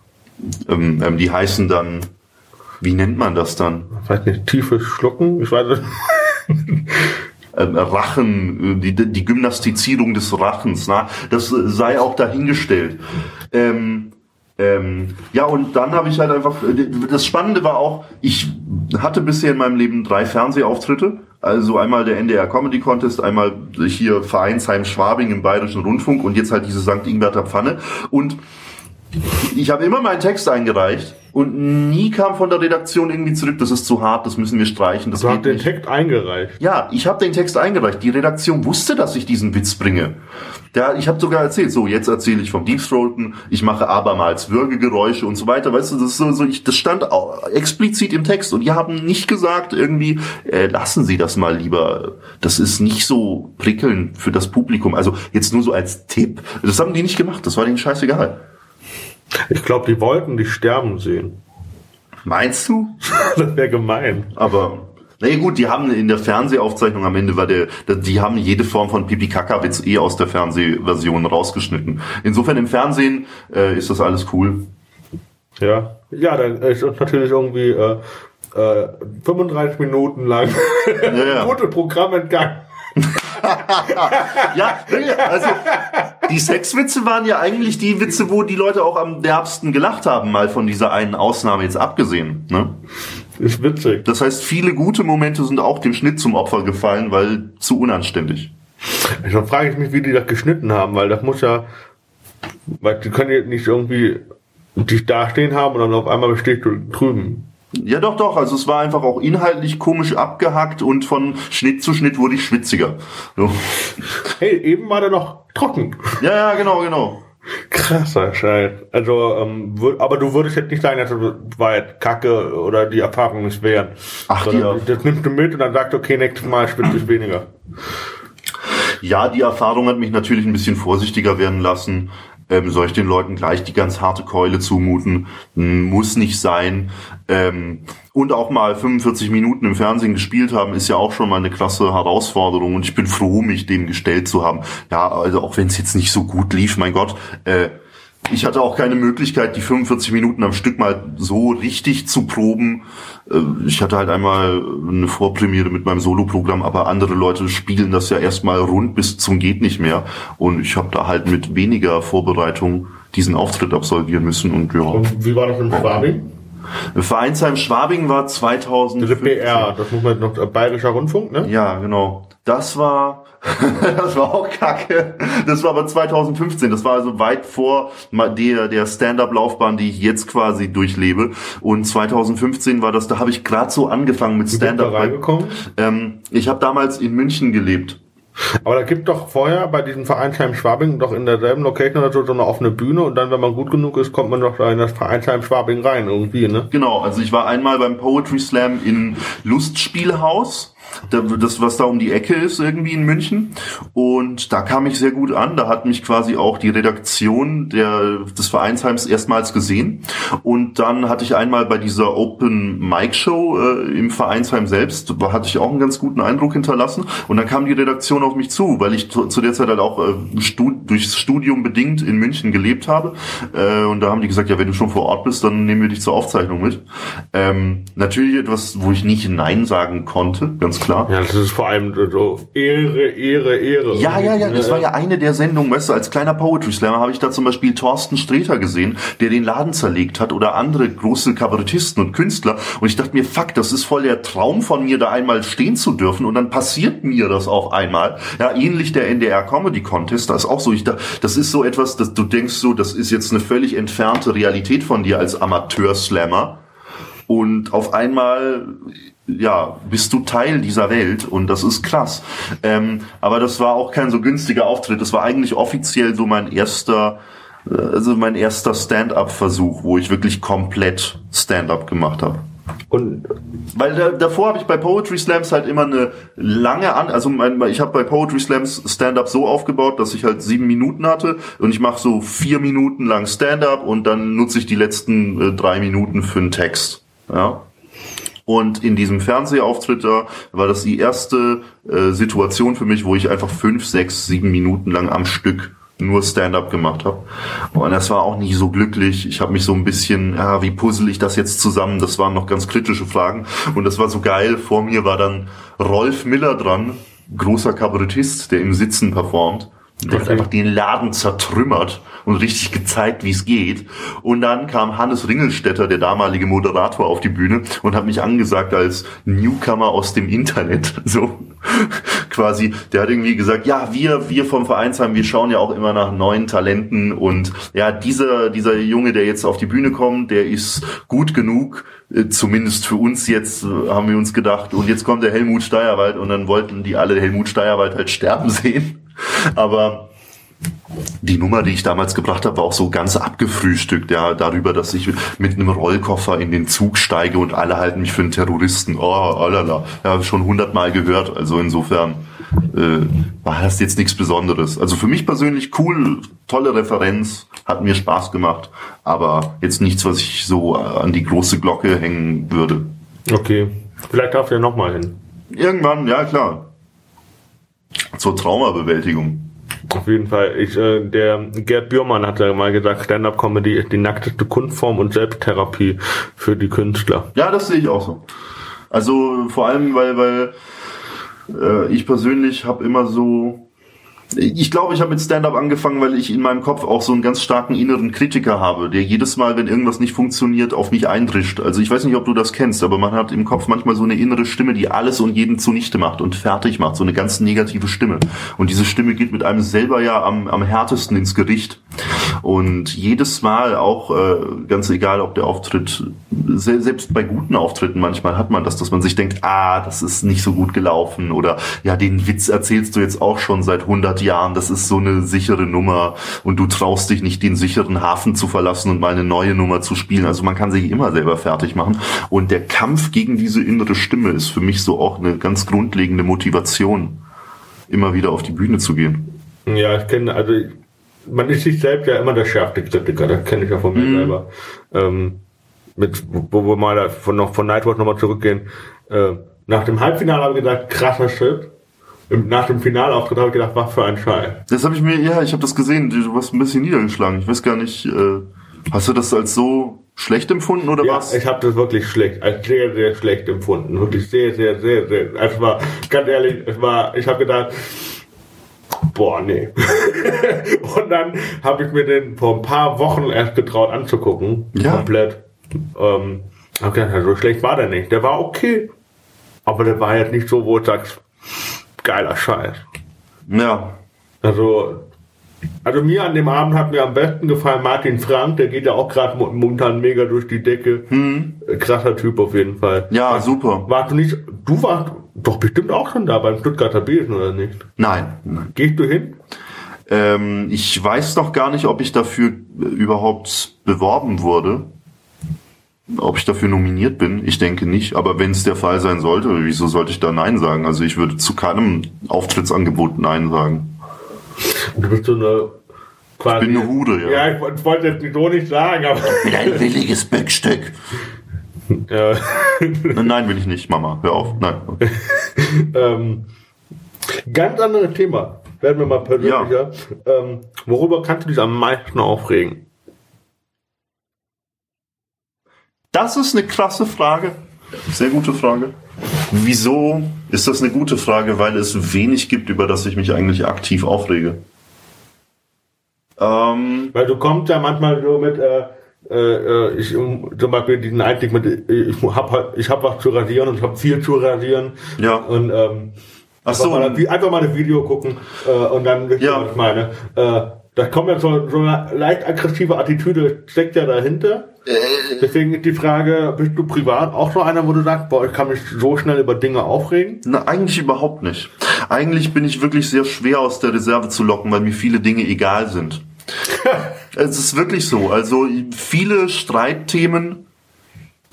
Speaker 2: Ähm, ähm, die heißen dann, wie nennt man das dann?
Speaker 1: Vielleicht nicht tiefes Schlucken, ich weiß nicht.
Speaker 2: ähm, Rachen, äh, die, die Gymnastizierung des Rachens, na, das sei auch dahingestellt. Ähm, ähm, ja, und dann habe ich halt einfach, das Spannende war auch, ich hatte bisher in meinem Leben drei Fernsehauftritte. Also einmal der NDR Comedy Contest, einmal hier Vereinsheim Schwabing im Bayerischen Rundfunk und jetzt halt diese St. Ingberter Pfanne. Und ich habe immer meinen Text eingereicht und nie kam von der Redaktion irgendwie zurück, das ist zu hart, das müssen wir streichen. Das
Speaker 1: du hast den Text eingereicht?
Speaker 2: Ja, ich habe den Text eingereicht. Die Redaktion wusste, dass ich diesen Witz bringe. Der, ich habe sogar erzählt, so jetzt erzähle ich vom Deep Throaten, ich mache abermals Würgegeräusche und so weiter. Weißt du, das ist so, so ich, das stand auch explizit im Text und die haben nicht gesagt irgendwie, äh, lassen Sie das mal lieber. Das ist nicht so prickelnd für das Publikum. Also jetzt nur so als Tipp. Das haben die nicht gemacht. Das war denen scheißegal.
Speaker 1: Ich glaube, die wollten dich sterben sehen.
Speaker 2: Meinst du?
Speaker 1: das wäre gemein.
Speaker 2: Aber na gut, die haben in der Fernsehaufzeichnung am Ende war der, die haben jede Form von Pipi Kaka Witz eh aus der Fernsehversion rausgeschnitten. Insofern im Fernsehen äh, ist das alles cool.
Speaker 1: Ja, ja, dann ist uns natürlich irgendwie äh, äh, 35 Minuten lang ja, ja. gute Programm entgangen.
Speaker 2: ja, also die Sexwitze waren ja eigentlich die Witze, wo die Leute auch am derbsten gelacht haben, mal von dieser einen Ausnahme jetzt abgesehen. Ne?
Speaker 1: Ist witzig.
Speaker 2: Das heißt, viele gute Momente sind auch dem Schnitt zum Opfer gefallen, weil zu unanständig.
Speaker 1: Dann frage ich mich, wie die das geschnitten haben, weil das muss ja, weil die können ja nicht irgendwie dich dastehen haben und dann auf einmal besteht du drüben.
Speaker 2: Ja, doch, doch. Also es war einfach auch inhaltlich komisch abgehackt und von Schnitt zu Schnitt wurde ich schwitziger. So.
Speaker 1: Hey, eben war der noch trocken.
Speaker 2: Ja, ja, genau, genau.
Speaker 1: Krasser Scheiß. Also, ähm, aber du würdest jetzt nicht sagen, dass du weit Kacke oder die Erfahrung nicht wären.
Speaker 2: Ach, ja.
Speaker 1: Das nimmst du mit und dann sagst du, okay, nächstes Mal spitze ich weniger.
Speaker 2: Ja, die Erfahrung hat mich natürlich ein bisschen vorsichtiger werden lassen ähm, soll ich den Leuten gleich die ganz harte Keule zumuten? Muss nicht sein. Ähm, und auch mal 45 Minuten im Fernsehen gespielt haben, ist ja auch schon mal eine klasse Herausforderung und ich bin froh, mich dem gestellt zu haben. Ja, also auch wenn es jetzt nicht so gut lief, mein Gott, äh, ich hatte auch keine Möglichkeit, die 45 Minuten am Stück mal so richtig zu proben. Äh, ich hatte halt einmal eine Vorpremiere mit meinem Soloprogramm, aber andere Leute spielen das ja erstmal rund bis zum geht nicht mehr. Und ich habe da halt mit weniger Vorbereitung diesen Auftritt absolvieren müssen. Und ja. Und
Speaker 1: wie war das im Schwabing?
Speaker 2: Vereinsheim Schwabing war 2000.
Speaker 1: Das BR, das muss man noch, Bayerischer Rundfunk, ne?
Speaker 2: Ja, genau. Das war, das war auch kacke. Das war aber 2015. Das war also weit vor der, der Stand-up-Laufbahn, die ich jetzt quasi durchlebe. Und 2015 war das, da habe ich gerade so angefangen mit Stand-up. Ähm, ich habe damals in München gelebt.
Speaker 1: Aber da gibt doch vorher bei diesem Vereinsheim Schwabing doch in derselben Location oder so, so eine offene Bühne und dann, wenn man gut genug ist, kommt man doch da in das Vereinsheim Schwabing rein irgendwie, ne?
Speaker 2: Genau, also ich war einmal beim Poetry Slam in Lustspielhaus das, was da um die Ecke ist, irgendwie in München. Und da kam ich sehr gut an. Da hat mich quasi auch die Redaktion der, des Vereinsheims erstmals gesehen. Und dann hatte ich einmal bei dieser Open Mic Show äh, im Vereinsheim selbst, da hatte ich auch einen ganz guten Eindruck hinterlassen. Und dann kam die Redaktion auf mich zu, weil ich zu, der Zeit halt auch äh, stud durchs Studium bedingt in München gelebt habe. Äh, und da haben die gesagt, ja, wenn du schon vor Ort bist, dann nehmen wir dich zur Aufzeichnung mit. Ähm, natürlich etwas, wo ich nicht Nein sagen konnte, ganz klar.
Speaker 1: Ja, das ist vor allem so Ehre, Ehre, Ehre.
Speaker 2: Ja, ja, ja, das war ja eine der Sendungen, weißt du, als kleiner Poetry Slammer habe ich da zum Beispiel Thorsten Sträter gesehen, der den Laden zerlegt hat oder andere große Kabarettisten und Künstler und ich dachte mir, fuck, das ist voll der Traum von mir, da einmal stehen zu dürfen und dann passiert mir das auch einmal. Ja, ähnlich der NDR Comedy Contest, da ist auch so, ich da, das ist so etwas, dass du denkst so, das ist jetzt eine völlig entfernte Realität von dir als Amateur-Slammer und auf einmal ja, bist du Teil dieser Welt und das ist krass. Ähm, aber das war auch kein so günstiger Auftritt. Das war eigentlich offiziell so mein erster, äh, also mein erster Stand-up-Versuch, wo ich wirklich komplett Stand-up gemacht habe. Und weil da, davor habe ich bei Poetry Slams halt immer eine lange an, also mein, ich habe bei Poetry Slams Stand-up so aufgebaut, dass ich halt sieben Minuten hatte und ich mache so vier Minuten lang Stand-up und dann nutze ich die letzten äh, drei Minuten für einen Text. Ja. Und in diesem Fernsehauftritt da war das die erste äh, Situation für mich, wo ich einfach fünf, sechs, sieben Minuten lang am Stück nur Stand-up gemacht habe. Und das war auch nicht so glücklich. Ich habe mich so ein bisschen, ja, wie puzzle ich das jetzt zusammen? Das waren noch ganz kritische Fragen. Und das war so geil. Vor mir war dann Rolf Miller dran, großer Kabarettist, der im Sitzen performt. Der hat einfach den Laden zertrümmert und richtig gezeigt, wie es geht. Und dann kam Hannes Ringelstetter, der damalige Moderator, auf die Bühne und hat mich angesagt als Newcomer aus dem Internet. So quasi, der hat irgendwie gesagt, ja, wir, wir vom Vereinsheim, wir schauen ja auch immer nach neuen Talenten und ja, dieser, dieser Junge, der jetzt auf die Bühne kommt, der ist gut genug, äh, zumindest für uns jetzt, äh, haben wir uns gedacht. Und jetzt kommt der Helmut Steierwald und dann wollten die alle Helmut Steierwald halt sterben sehen. Aber die Nummer, die ich damals gebracht habe, war auch so ganz abgefrühstückt, ja, darüber, dass ich mit einem Rollkoffer in den Zug steige und alle halten mich für einen Terroristen. Oh, alala. Ja, schon hundertmal gehört. Also insofern äh, war das jetzt nichts Besonderes. Also für mich persönlich cool, tolle Referenz, hat mir Spaß gemacht, aber jetzt nichts, was ich so an die große Glocke hängen würde.
Speaker 1: Okay. Vielleicht darf er nochmal hin.
Speaker 2: Irgendwann, ja klar. Zur Traumabewältigung.
Speaker 1: Auf jeden Fall. Ich, äh, der Gerd Bührmann hat ja mal gesagt, Stand-up-Comedy ist die nackteste Kunstform und Selbsttherapie für die Künstler.
Speaker 2: Ja, das sehe ich auch so. Also vor allem, weil, weil äh, ich persönlich habe immer so ich glaube, ich habe mit Stand-up angefangen, weil ich in meinem Kopf auch so einen ganz starken inneren Kritiker habe, der jedes Mal, wenn irgendwas nicht funktioniert, auf mich eindrischt. Also ich weiß nicht, ob du das kennst, aber man hat im Kopf manchmal so eine innere Stimme, die alles und jeden zunichte macht und fertig macht, so eine ganz negative Stimme. Und diese Stimme geht mit einem selber ja am, am härtesten ins Gericht. Und jedes Mal auch, äh, ganz egal, ob der Auftritt, selbst bei guten Auftritten manchmal hat man das, dass man sich denkt, ah, das ist nicht so gut gelaufen oder ja, den Witz erzählst du jetzt auch schon seit 100 Jahren, das ist so eine sichere Nummer und du traust dich nicht, den sicheren Hafen zu verlassen und mal eine neue Nummer zu spielen. Also man kann sich immer selber fertig machen. Und der Kampf gegen diese innere Stimme ist für mich so auch eine ganz grundlegende Motivation, immer wieder auf die Bühne zu gehen.
Speaker 1: Ja, ich kenne, also man ist sich selbst ja immer der schärfste Kritiker, das kenne ich ja von mir mm. selber. Ähm, mit, wo wir mal von, noch von Nightwatch nochmal zurückgehen. Äh, nach dem Halbfinale habe ich gesagt, krasser Schritt nach dem Finalauftritt habe ich gedacht, was für ein Scheiß.
Speaker 2: Das habe ich mir, ja, ich habe das gesehen. Du warst ein bisschen niedergeschlagen. Ich weiß gar nicht, äh, hast du das als so schlecht empfunden oder ja, was?
Speaker 1: Ich habe das wirklich schlecht, als sehr, sehr schlecht empfunden. Wirklich sehr, sehr, sehr, sehr. Es war, ganz ehrlich, es war, ich habe gedacht, boah, nee. und dann habe ich mir den vor ein paar Wochen erst getraut anzugucken. Ja. Komplett. Ähm, hab gedacht, so schlecht war der nicht. Der war okay. Aber der war jetzt nicht so, wo du sagst, geiler Scheiß.
Speaker 2: Ja.
Speaker 1: Also, also mir an dem Abend hat mir am besten gefallen Martin Frank, der geht ja auch gerade momentan mega durch die Decke. Hm. Krasser Typ auf jeden Fall.
Speaker 2: Ja, war, super.
Speaker 1: Warst du nicht, du warst doch bestimmt auch schon da beim Stuttgarter Besen, oder nicht?
Speaker 2: Nein. nein.
Speaker 1: Gehst du hin?
Speaker 2: Ähm, ich weiß noch gar nicht, ob ich dafür überhaupt beworben wurde. Ob ich dafür nominiert bin, ich denke nicht. Aber wenn es der Fall sein sollte, wieso sollte ich da Nein sagen? Also ich würde zu keinem Auftrittsangebot Nein sagen.
Speaker 1: Du bist so eine
Speaker 2: quasi. Ich bin eine Hude,
Speaker 1: ja. Ja, ich wollte jetzt so nicht sagen, aber.
Speaker 2: Ich bin ein williges Böckstück. Ja. Nein, will ich nicht, Mama. Hör auf. Nein.
Speaker 1: ähm, ganz anderes Thema. Werden wir mal persönlicher. Ja. Ähm, worüber kannst du dich am meisten aufregen?
Speaker 2: Das ist eine klasse Frage. Sehr gute Frage. Wieso ist das eine gute Frage? Weil es wenig gibt, über das ich mich eigentlich aktiv aufrege.
Speaker 1: Ähm, Weil du kommst ja manchmal so mit, äh, äh, ich zum Beispiel diesen Einstieg mit, ich habe ich hab was zu rasieren und ich habe viel zu rasieren.
Speaker 2: Ja.
Speaker 1: Und ähm,
Speaker 2: Ach so.
Speaker 1: Einfach mal, einfach mal ein Video gucken äh, und dann
Speaker 2: ja.
Speaker 1: was ich meine. Äh, da kommt ja so, so eine leicht aggressive Attitüde, steckt ja dahinter. Äh. Deswegen ist die Frage, bist du privat auch so einer, wo du sagst, boah, ich kann mich so schnell über Dinge aufregen?
Speaker 2: Na, eigentlich überhaupt nicht. Eigentlich bin ich wirklich sehr schwer aus der Reserve zu locken, weil mir viele Dinge egal sind. es ist wirklich so. Also viele Streitthemen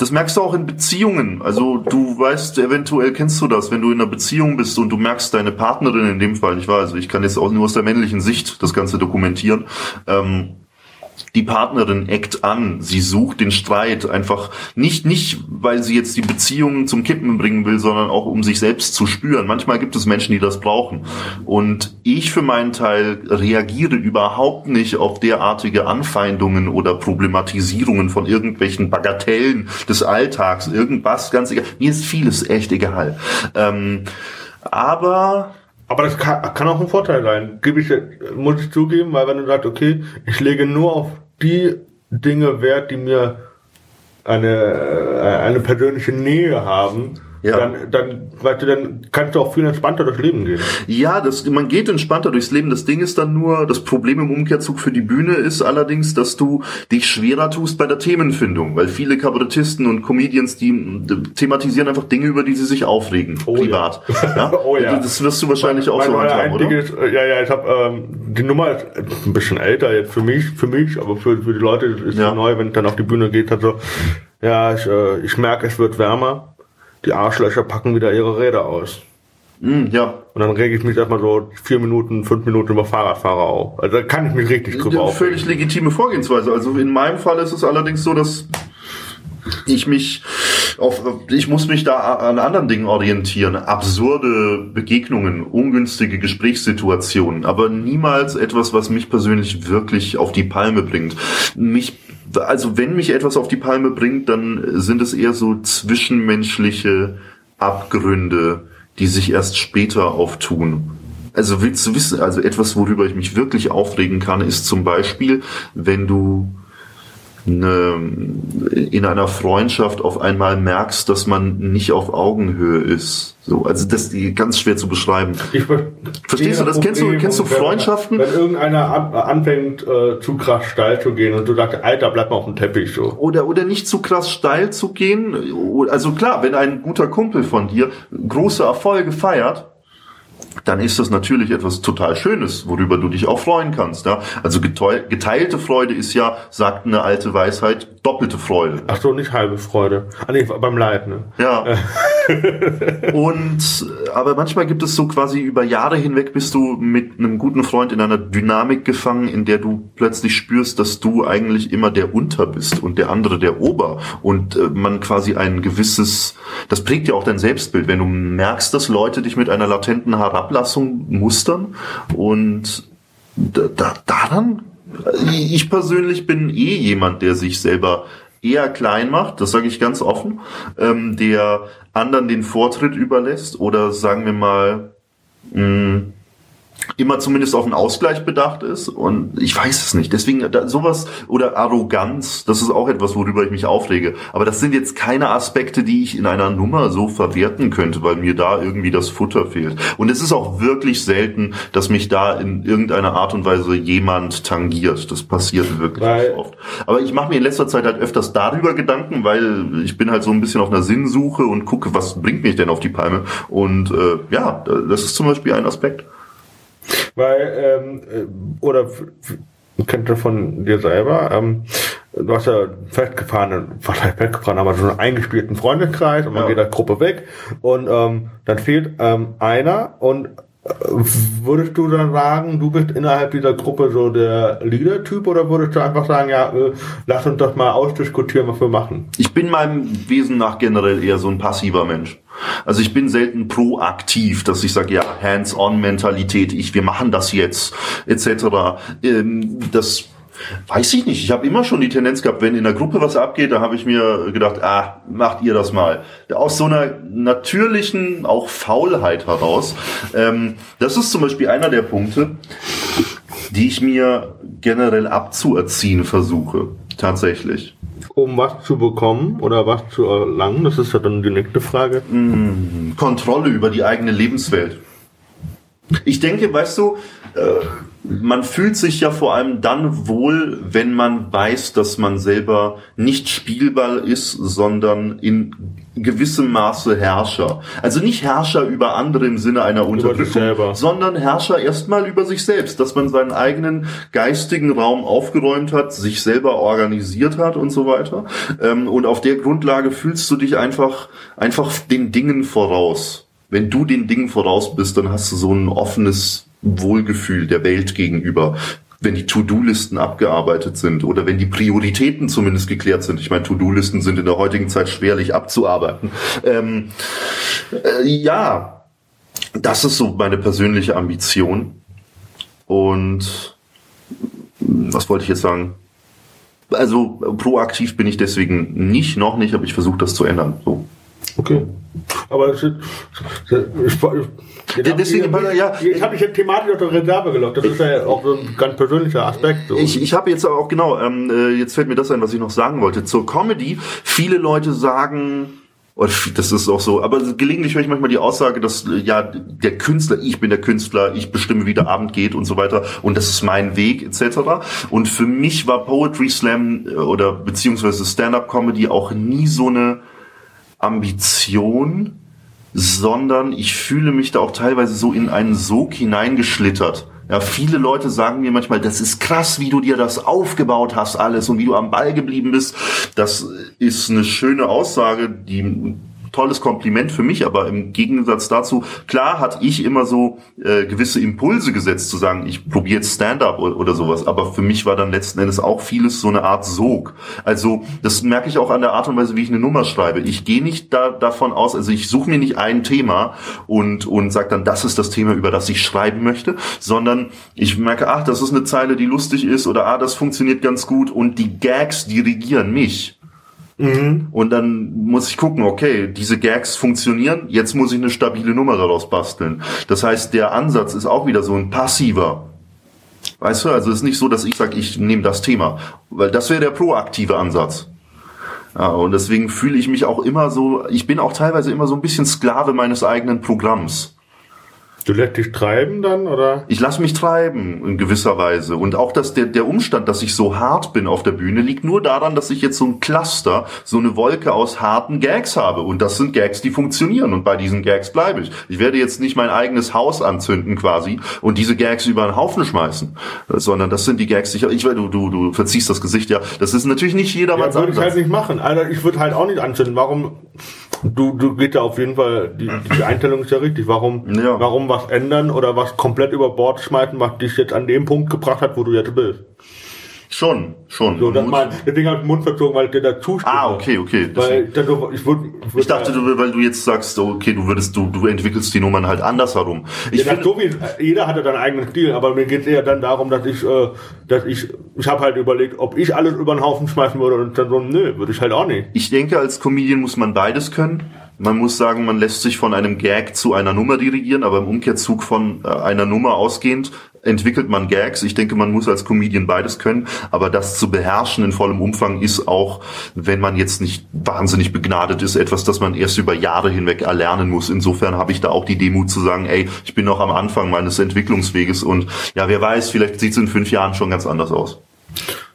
Speaker 2: das merkst du auch in Beziehungen. Also du weißt, eventuell kennst du das, wenn du in einer Beziehung bist und du merkst deine Partnerin in dem Fall, nicht wahr? Also ich kann jetzt auch nur aus der männlichen Sicht das Ganze dokumentieren. Ähm, die Partnerin eckt an, sie sucht den Streit einfach nicht, nicht, weil sie jetzt die Beziehung zum Kippen bringen will, sondern auch um sich selbst zu spüren. Manchmal gibt es Menschen, die das brauchen. Und ich für meinen Teil reagiere überhaupt nicht auf derartige Anfeindungen oder Problematisierungen von irgendwelchen Bagatellen des Alltags, irgendwas, ganz egal. Mir ist vieles echt egal. Ähm, aber
Speaker 1: aber das kann, kann auch ein Vorteil sein. Gebe ich, muss ich zugeben, weil wenn du sagst, okay, ich lege nur auf die Dinge Wert, die mir eine, eine persönliche Nähe haben, ja. dann, dann, weißt du, dann kannst du auch viel entspannter durchs Leben gehen.
Speaker 2: Ja, das, man geht entspannter durchs Leben. Das Ding ist dann nur, das Problem im Umkehrzug für die Bühne ist allerdings, dass du dich schwerer tust bei der Themenfindung, weil viele Kabarettisten und Comedians, die thematisieren einfach Dinge, über die sie sich aufregen, oh, privat. Ja. ja. oh ja. Das wirst du wahrscheinlich mein, auch so handhaben, oder?
Speaker 1: Ist, äh, ja, ja, ich habe ähm, die Nummer ist ein bisschen älter jetzt für mich, für mich, aber für, für die Leute ist ja. neu, wenn es dann auf die Bühne geht, also ja, ich, äh, ich merke, es wird wärmer die Arschlöcher packen wieder ihre Räder aus.
Speaker 2: Mm, ja.
Speaker 1: Und dann rege ich mich erstmal so vier Minuten, fünf Minuten über Fahrradfahrer auf. Also da kann ich mich richtig drüber ja,
Speaker 2: aufregen. Völlig legitime Vorgehensweise. Also in meinem Fall ist es allerdings so, dass ich mich auf, ich muss mich da an anderen Dingen orientieren. Absurde Begegnungen, ungünstige Gesprächssituationen, aber niemals etwas, was mich persönlich wirklich auf die Palme bringt. Mich also wenn mich etwas auf die Palme bringt, dann sind es eher so zwischenmenschliche Abgründe, die sich erst später auftun. Also willst du wissen, also etwas, worüber ich mich wirklich aufregen kann, ist zum Beispiel, wenn du eine, in einer Freundschaft auf einmal merkst, dass man nicht auf Augenhöhe ist. So, also das ist ganz schwer zu beschreiben. Ich Verstehst du das? Kennst du, kennst du Freundschaften?
Speaker 1: Wenn, wenn irgendeiner anfängt äh, zu krass steil zu gehen und du sagst, Alter, bleib mal auf dem Teppich so.
Speaker 2: Oder oder nicht zu krass steil zu gehen. Also klar, wenn ein guter Kumpel von dir große Erfolge feiert, dann ist das natürlich etwas total Schönes, worüber du dich auch freuen kannst. Ja? Also geteilte Freude ist ja, sagt eine alte Weisheit, doppelte Freude.
Speaker 1: Ach so, nicht halbe Freude. Ah, nee, beim Leid, ne?
Speaker 2: Ja. Und, aber manchmal gibt es so quasi über Jahre hinweg bist du mit einem guten Freund in einer Dynamik gefangen, in der du plötzlich spürst, dass du eigentlich immer der Unter bist und der andere der Ober. Und äh, man quasi ein gewisses, das prägt ja auch dein Selbstbild, wenn du merkst, dass Leute dich mit einer latenten Herablassung mustern und da, da, daran ich persönlich bin eh jemand, der sich selber eher klein macht, das sage ich ganz offen, ähm, der anderen den Vortritt überlässt oder sagen wir mal mh, immer zumindest auf einen Ausgleich bedacht ist und ich weiß es nicht. Deswegen da, sowas oder Arroganz, das ist auch etwas, worüber ich mich aufrege. Aber das sind jetzt keine Aspekte, die ich in einer Nummer so verwerten könnte, weil mir da irgendwie das Futter fehlt. Und es ist auch wirklich selten, dass mich da in irgendeiner Art und Weise jemand tangiert. Das passiert wirklich weil, oft. Aber ich mache mir in letzter Zeit halt öfters darüber Gedanken, weil ich bin halt so ein bisschen auf einer Sinnsuche und gucke, was bringt mich denn auf die Palme. Und äh, ja, das ist zum Beispiel ein Aspekt.
Speaker 1: Weil, ähm, äh, oder kennt ihr von dir selber, ähm, du hast ja festgefahrenen, was heißt festgefahren, aber so einen eingespielten Freundeskreis und man
Speaker 2: Ja.
Speaker 1: geht als Gruppe weg und ähm, dann fehlt ähm, einer und würdest du dann sagen, du bist innerhalb dieser Gruppe so der Leader-Typ oder würdest du einfach sagen, ja, äh, lass uns das mal ausdiskutieren, was wir machen?
Speaker 2: Ich bin meinem Wesen nach generell eher so ein passiver Mensch. Also ich bin selten proaktiv, dass ich sage, ja, Hands-on-Mentalität, ich, wir machen das jetzt, etc. Ähm, das weiß ich nicht. Ich habe immer schon die Tendenz gehabt, wenn in der Gruppe was abgeht, da habe ich mir gedacht, ah, macht ihr das mal. Aus so einer natürlichen, auch Faulheit heraus. Ähm, das ist zum Beispiel einer der Punkte, die ich mir generell abzuerziehen versuche. Tatsächlich.
Speaker 1: Um was zu bekommen oder was zu erlangen, das ist ja dann die nächste Frage.
Speaker 2: Kontrolle über die eigene Lebenswelt. Ich denke, weißt du, äh, man fühlt sich ja vor allem dann wohl, wenn man weiß, dass man selber nicht Spielball ist, sondern in gewissem Maße Herrscher. Also nicht Herrscher über andere im Sinne einer Unterdrückung, sondern Herrscher erstmal über sich selbst, dass man seinen eigenen geistigen Raum aufgeräumt hat, sich selber organisiert hat und so weiter. Ähm, Und auf der Grundlage fühlst du dich einfach, einfach den Dingen voraus. Wenn du den Dingen voraus bist, dann hast du so ein offenes Wohlgefühl der Welt gegenüber. Wenn die To-Do-Listen abgearbeitet sind oder wenn die Prioritäten zumindest geklärt sind. Ich meine, To-Do-Listen sind in der heutigen Zeit schwerlich abzuarbeiten. Ähm, äh, ja, das ist so meine persönliche Ambition. Und was wollte ich jetzt sagen? Also proaktiv bin ich deswegen nicht, noch nicht, aber ich versuche das zu ändern. So.
Speaker 1: Okay. Aber es ist, ich, ich,
Speaker 2: Ja, deswegen,
Speaker 1: ich,
Speaker 2: ja.
Speaker 1: ich habe mich jetzt thematisch auf der Reserve gelockt. Das ist ja auch so ein ganz persönlicher Aspekt. So.
Speaker 2: Ich, ich habe jetzt auch genau, ähm, äh, jetzt fällt mir das ein, was ich noch sagen wollte. Zur Comedy, viele Leute sagen, das ist auch so, aber gelegentlich höre ich manchmal die Aussage, dass äh, ja der Künstler, ich bin der Künstler, ich bestimme, wie der Abend geht und so weiter und das ist mein Weg etc. Und für mich war Poetry Slam äh, oder beziehungsweise Stand-up Comedy auch nie so eine Ambition, sondern ich fühle mich da auch teilweise so in einen Sog hineingeschlittert. Ja, viele Leute sagen mir manchmal, das ist krass, wie du dir das aufgebaut hast alles und wie du am Ball geblieben bist. Das ist eine schöne Aussage, die tolles Kompliment für mich, aber im Gegensatz dazu, klar hatte ich immer so äh, gewisse Impulse gesetzt, zu sagen, ich probiere jetzt Stand-up oder, oder sowas, aber für mich war dann letzten Endes auch vieles so eine Art Sog. Also das merke ich auch an der Art und Weise, wie ich eine Nummer schreibe. Ich gehe nicht da, davon aus, also ich suche mir nicht ein Thema und, und sage dann, das ist das Thema, über das ich schreiben möchte, sondern ich merke, ach, das ist eine Zeile, die lustig ist oder ah, das funktioniert ganz gut und die Gags dirigieren mich. Und dann muss ich gucken, okay, diese Gags funktionieren, jetzt muss ich eine stabile Nummer daraus basteln. Das heißt, der Ansatz ist auch wieder so ein passiver. Weißt du, also es ist nicht so, dass ich sage, ich nehme das Thema, weil das wäre der proaktive Ansatz. Ja, und deswegen fühle ich mich auch immer so, ich bin auch teilweise immer so ein bisschen Sklave meines eigenen Programms.
Speaker 1: Du lässt dich treiben dann, oder?
Speaker 2: Ich lasse mich treiben in gewisser Weise. Und auch dass der, der Umstand, dass ich so hart bin auf der Bühne, liegt nur daran, dass ich jetzt so ein Cluster, so eine Wolke aus harten Gags habe. Und das sind Gags, die funktionieren. Und bei diesen Gags bleibe ich. Ich werde jetzt nicht mein eigenes Haus anzünden quasi und diese Gags über einen Haufen schmeißen. Sondern das sind die Gags, die ich, ich du, du, du verziehst das Gesicht, ja. Das ist natürlich nicht
Speaker 1: Ja,
Speaker 2: jedermanns
Speaker 1: würde ich halt nicht machen. Alter, ich würde halt auch nicht anzünden. Warum? Du, du geht ja auf jeden Fall, die, die Einstellung ist ja richtig. Warum,
Speaker 2: Ja.
Speaker 1: warum was ändern oder was komplett über Bord schmeißen, was dich jetzt an dem Punkt gebracht hat, wo du jetzt bist?
Speaker 2: Schon, schon.
Speaker 1: So, das
Speaker 2: Mut-
Speaker 1: mein, deswegen habe ich den Mund verzogen, weil ich dir dazu stimme.
Speaker 2: ah, okay, okay.
Speaker 1: Weil
Speaker 2: Deswegen.
Speaker 1: dann, ich würde,
Speaker 2: Ich dachte, du, weil du jetzt sagst, okay, du würdest, du, du entwickelst die Nummern halt anders herum. Ich
Speaker 1: ja,
Speaker 2: finde,
Speaker 1: so wie, jeder hat ja seinen eigenen Stil, aber mir geht es eher dann darum, dass ich, äh, dass ich, ich habe halt überlegt, ob ich alles über den Haufen schmeißen würde und dann so, nö, würde ich halt auch nicht.
Speaker 2: Ich denke, als Comedian muss man beides können. Man muss sagen, man lässt sich von einem Gag zu einer Nummer dirigieren, aber im Umkehrzug von äh, einer Nummer ausgehend entwickelt man Gags. Ich denke, man muss als Comedian beides können, aber das zu beherrschen in vollem Umfang ist auch, wenn man jetzt nicht wahnsinnig begnadet ist, etwas, das man erst über Jahre hinweg erlernen muss. Insofern habe ich da auch die Demut zu sagen, ey, ich bin noch am Anfang meines Entwicklungsweges und ja, wer weiß, vielleicht sieht es in fünf Jahren schon ganz anders aus.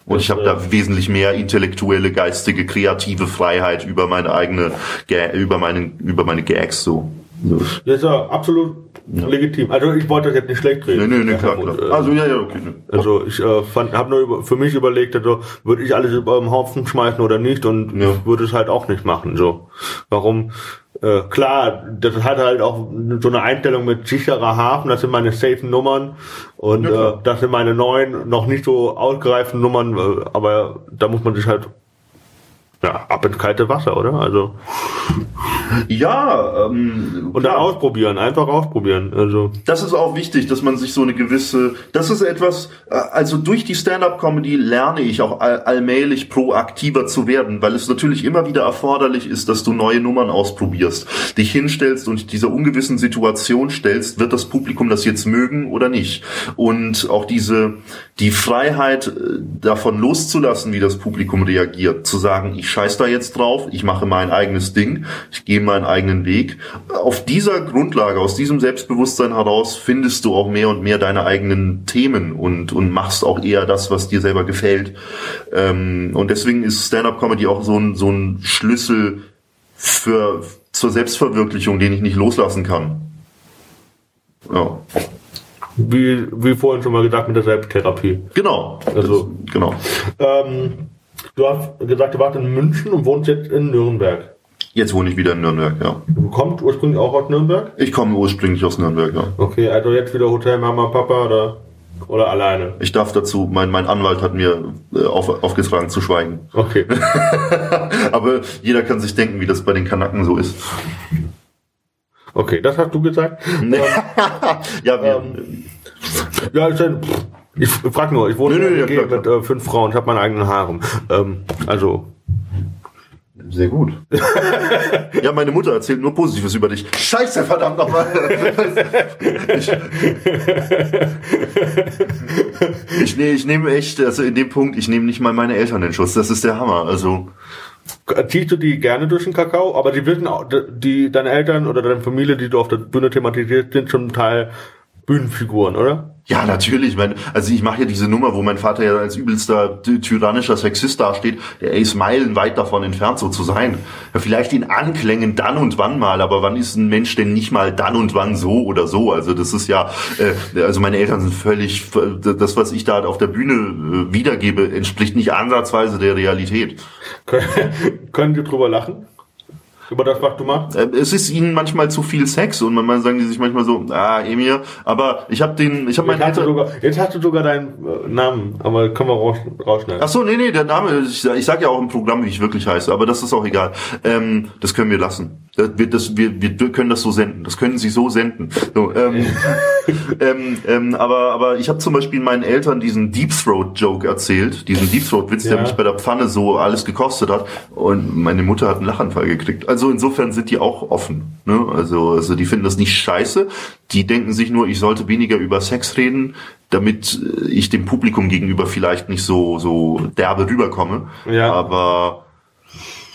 Speaker 2: Und ich habe da wesentlich mehr intellektuelle, geistige, kreative Freiheit über meine eigene, über meine, über meine Gags so. so.
Speaker 1: Das ist ja absolut ja. legitim. Also ich wollte das jetzt nicht schlecht reden.
Speaker 2: Nee, nee, nee, klar, klar. Also ja, ja, okay. Nee.
Speaker 1: Also ich äh, habe nur über, für mich überlegt, also würde ich alles über den Haufen schmeißen oder nicht und ja. würde es halt auch nicht machen. So, warum? Äh, klar, das hat halt auch so eine Einstellung mit sicherer Hafen, das sind meine safen Nummern und ja, äh, das sind meine neuen, noch nicht so ausgereiften Nummern, äh, aber da muss man sich halt ja, ab ins kalte Wasser, oder? Also.
Speaker 2: Ja, ähm,
Speaker 1: und dann ausprobieren, einfach ausprobieren. Also.
Speaker 2: Das ist auch wichtig, dass man sich so eine gewisse, das ist etwas, äh, also durch die Stand-up-Comedy lerne ich auch all, allmählich proaktiver zu werden, weil es natürlich immer wieder erforderlich ist, dass du neue Nummern ausprobierst, dich hinstellst und dieser ungewissen Situation stellst, wird das Publikum das jetzt mögen oder nicht? Und auch diese, die Freiheit äh, davon loszulassen, wie das Publikum reagiert, zu sagen, ich scheiß da jetzt drauf, ich mache mein eigenes Ding, ich gehe meinen eigenen Weg. Auf dieser Grundlage, aus diesem Selbstbewusstsein heraus findest du auch mehr und mehr deine eigenen Themen und, und machst auch eher das, was dir selber gefällt. Ähm, und deswegen ist Stand-up-Comedy auch so ein, so ein Schlüssel für, zur Selbstverwirklichung, den ich nicht loslassen kann.
Speaker 1: Ja. Wie, wie vorhin schon mal gesagt mit der Selbsttherapie.
Speaker 2: Genau.
Speaker 1: Also,
Speaker 2: das, genau.
Speaker 1: Ähm, Du hast gesagt, du warst in München und wohnst jetzt in Nürnberg.
Speaker 2: Jetzt wohne ich wieder in Nürnberg, ja.
Speaker 1: Du kommst ursprünglich auch aus Nürnberg?
Speaker 2: Ich komme ursprünglich aus Nürnberg, ja.
Speaker 1: Okay, also jetzt wieder Hotel Mama, Papa oder, oder alleine?
Speaker 2: Ich darf dazu, mein, mein Anwalt hat mir äh, auf, aufgetragen zu schweigen.
Speaker 1: Okay.
Speaker 2: Aber jeder kann sich denken, wie das bei den Kanaken so ist.
Speaker 1: Okay, das hast du gesagt?
Speaker 2: ja, wir, ähm,
Speaker 1: ja, ich, ich frag nur, ich wohne nö, nö, ja, mit äh, fünf Frauen, ich habe meinen eigenen Harem. Ähm, also.
Speaker 2: Sehr gut. ja, meine Mutter erzählt nur Positives über dich. Scheiße, verdammt nochmal. ich, ich, nee, ich nehme echt, also in dem Punkt, ich nehme nicht mal meine Eltern in Schuss. Das ist der Hammer. Also.
Speaker 1: Ziehst du die gerne durch den Kakao? Aber die wissen auch, die, deine Eltern oder deine Familie, die du auf der Bühne thematisierst, sind zum Teil Bühnenfiguren, oder?
Speaker 2: Ja, natürlich. Mein, also ich mache ja diese Nummer, wo mein Vater ja als übelster tyrannischer Sexist dasteht. Der ist meilenweit davon entfernt, so zu sein. Ja, vielleicht in Anklängen dann und wann mal, aber wann ist ein Mensch denn nicht mal dann und wann so oder so? Also das ist ja, äh, also meine Eltern sind völlig, das, was ich da auf der Bühne äh, wiedergebe, entspricht nicht ansatzweise der Realität.
Speaker 1: Können wir drüber lachen? Über das, was du machst?
Speaker 2: Äh, es ist ihnen manchmal zu viel Sex und manchmal sagen die sich manchmal so, ah, Emir, aber ich habe den, ich habe meinen
Speaker 1: Eltern... Sogar, jetzt hast du sogar deinen äh, Namen, aber können wir raus, rausschneiden.
Speaker 2: Ach so, nee, nee, der Name, ich, ich sag ja auch im Programm, wie ich wirklich heiße, aber das ist auch egal. Ähm, das können wir lassen. Das, wir, das, wir, wir können das so senden. Das können sie so senden. So, ähm, ähm, ähm, aber, aber ich habe zum Beispiel meinen Eltern diesen Deep Throat Joke erzählt, diesen Deep Throat Witz, ja. der mich bei der Pfanne so alles gekostet hat. Und meine Mutter hat einen Lachanfall gekriegt. Also insofern sind die auch offen. Ne? Also, also die finden das nicht scheiße. Die denken sich nur, ich sollte weniger über Sex reden, damit ich dem Publikum gegenüber vielleicht nicht so so derbe rüberkomme. Ja. Aber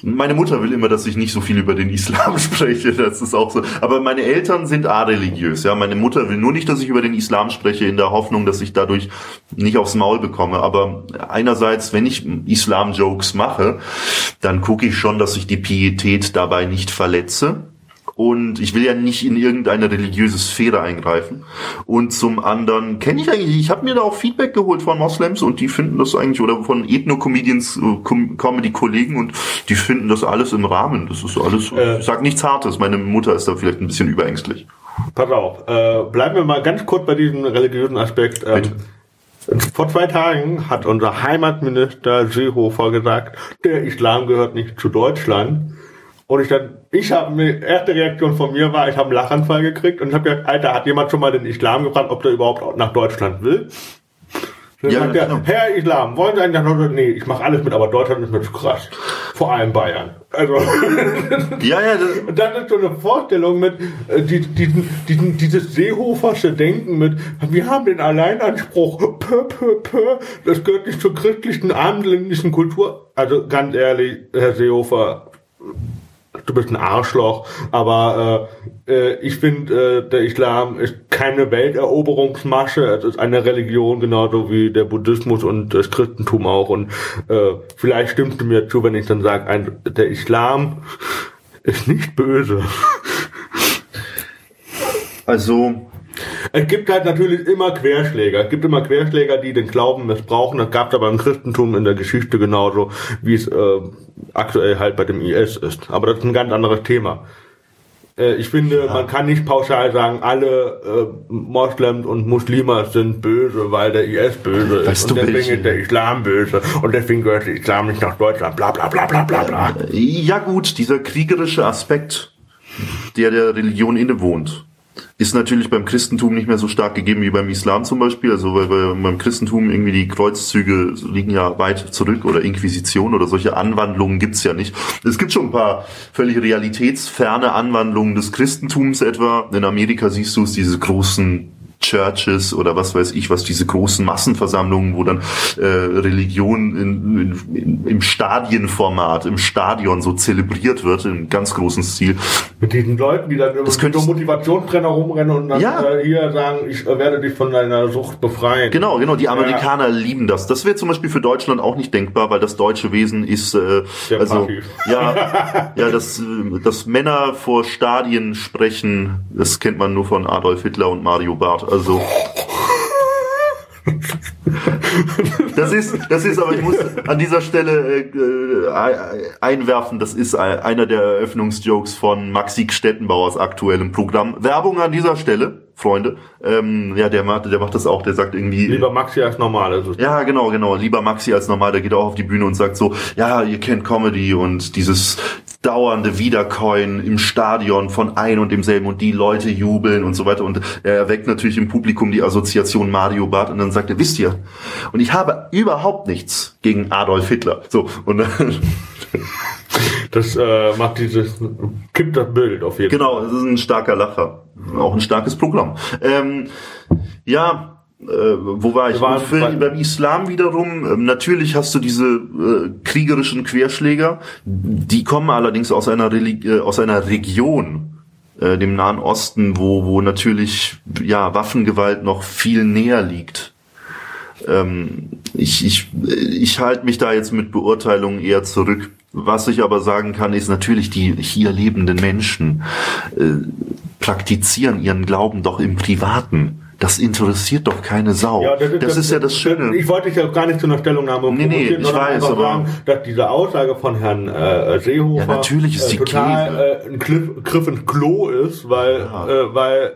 Speaker 2: meine Mutter will immer, dass ich nicht so viel über den Islam spreche. Das ist auch so. Aber meine Eltern sind areligiös. Ja, meine Mutter will nur nicht, dass ich über den Islam spreche, in der Hoffnung, dass ich dadurch nicht aufs Maul bekomme. Aber einerseits, wenn ich Islam-Jokes mache, dann gucke ich schon, dass ich die Pietät dabei nicht verletze. Und ich will ja nicht in irgendeine religiöse Sphäre eingreifen. Und zum anderen kenne ich eigentlich, ich habe mir da auch Feedback geholt von Moslems und die finden das eigentlich, oder von Ethno-Comedians, äh, Comedy-Kollegen und die finden das alles im Rahmen. Das ist alles, äh, ich sag nichts Hartes. Meine Mutter ist da vielleicht ein bisschen überängstlich.
Speaker 1: Pass auf, äh, bleiben wir mal ganz kurz bei diesem religiösen Aspekt. Ähm, vor zwei Tagen hat unser Heimatminister Seehofer gesagt, der Islam gehört nicht zu Deutschland. Und ich dann, ich habe eine erste Reaktion von mir war, ich habe einen Lachanfall gekriegt und habe gesagt, Alter, hat jemand schon mal den Islam gefragt, ob der überhaupt nach Deutschland will? Dann ja, sagt er, genau. Herr Islam, wollen Sie eigentlich nach Deutschland? Nee, ich mache alles mit, aber Deutschland ist mir zu krass. Vor allem Bayern. Also
Speaker 2: ja, ja.
Speaker 1: Das und dann ist so eine Vorstellung mit äh, die, diesen, diesen, dieses Seehofersche Denken mit, wir haben den Alleinanspruch, pö, pö, pö, das gehört nicht zur christlichen abendländischen Kultur. Also ganz ehrlich, Herr Seehofer, du bist ein Arschloch, aber äh, äh, ich finde, äh, der Islam ist keine Welteroberungsmasche, es ist eine Religion, genauso wie der Buddhismus und das Christentum auch. Und äh, vielleicht stimmst du mir zu, wenn ich dann sage, der Islam ist nicht böse.
Speaker 2: Also
Speaker 1: es gibt halt natürlich immer Querschläger. Es gibt immer Querschläger, die den Glauben missbrauchen. Das gab es aber im Christentum in der Geschichte genauso, wie es äh, aktuell halt bei dem IS ist. Aber das ist ein ganz anderes Thema. Äh, ich finde, ja. man kann nicht pauschal sagen, alle äh, Moslems und Muslime sind böse, weil der IS böse
Speaker 2: weißt ist.
Speaker 1: Und deswegen ist der Islam böse. Und deswegen gehört der Islam nicht nach Deutschland. Bla bla bla bla bla bla.
Speaker 2: Ja gut, dieser kriegerische Aspekt, der der Religion innewohnt ist natürlich beim Christentum nicht mehr so stark gegeben wie beim Islam zum Beispiel. Also weil beim Christentum irgendwie die Kreuzzüge liegen ja weit zurück oder Inquisition oder solche Anwandlungen gibt's ja nicht. Es gibt schon ein paar völlig realitätsferne Anwandlungen des Christentums etwa. In Amerika siehst du es, diese großen Churches oder was weiß ich, was diese großen Massenversammlungen, wo dann äh, Religion in, in, in, im Stadienformat, im Stadion so zelebriert wird, im ganz großen Stil.
Speaker 1: Mit diesen Leuten, die dann immer
Speaker 2: so
Speaker 1: Motivationstrainer rumrennen und dann
Speaker 2: ja.
Speaker 1: äh, hier sagen, ich äh, werde dich von deiner Sucht befreien.
Speaker 2: Genau, genau, die Amerikaner ja. lieben das. Das wäre zum Beispiel für Deutschland auch nicht denkbar, weil das deutsche Wesen ist äh, also ja, ja, dass, äh, dass Männer vor Stadien sprechen, das kennt man nur von Adolf Hitler und Mario Barth. Also das ist, das ist, aber ich muss an dieser Stelle äh, einwerfen, das ist einer der Eröffnungsjokes von Maxi Stettenbauers aktuellem Programm. Werbung an dieser Stelle. Freunde. Ähm, ja, der macht, der macht das auch, der sagt irgendwie.
Speaker 1: Lieber Maxi als normal. Also.
Speaker 2: Ja, genau, genau. Lieber Maxi als normal, der geht auch auf die Bühne und sagt so, ja, ihr kennt Comedy und dieses dauernde Wiedercoin im Stadion von ein und demselben und die Leute jubeln und so weiter. Und er erweckt natürlich im Publikum die Assoziation Mario Barth und dann sagt er, wisst ihr, und ich habe überhaupt nichts gegen Adolf Hitler. So, und dann
Speaker 1: Das äh, macht dieses, kippt das Bild auf jeden
Speaker 2: genau, Fall. Genau, das ist ein starker Lacher. Auch ein starkes Programm. Ähm, ja, äh, wo war ich?
Speaker 1: War,
Speaker 2: für, beim Islam wiederum, äh, natürlich hast du diese äh, kriegerischen Querschläger, die kommen allerdings aus einer, Religi äh, aus einer Region, äh, dem Nahen Osten, wo, wo natürlich ja Waffengewalt noch viel näher liegt. Ähm, ich ich, ich halte mich da jetzt mit Beurteilungen eher zurück. Was ich aber sagen kann, ist natürlich, die hier lebenden Menschen äh, praktizieren ihren Glauben doch im Privaten. Das interessiert doch keine Sau. Ja, das, ist, das, das, ist, ja das Schöne.
Speaker 1: Ich wollte dich ja gar nicht zu einer Stellungnahme
Speaker 2: nee, nee, ich weiß, aber
Speaker 1: sagen, dass diese Aussage von Herrn äh, Seehofer
Speaker 2: ja, natürlich ist
Speaker 1: äh,
Speaker 2: die
Speaker 1: total äh, ein Griff, Griff ins Klo ist, weil, ja. äh, weil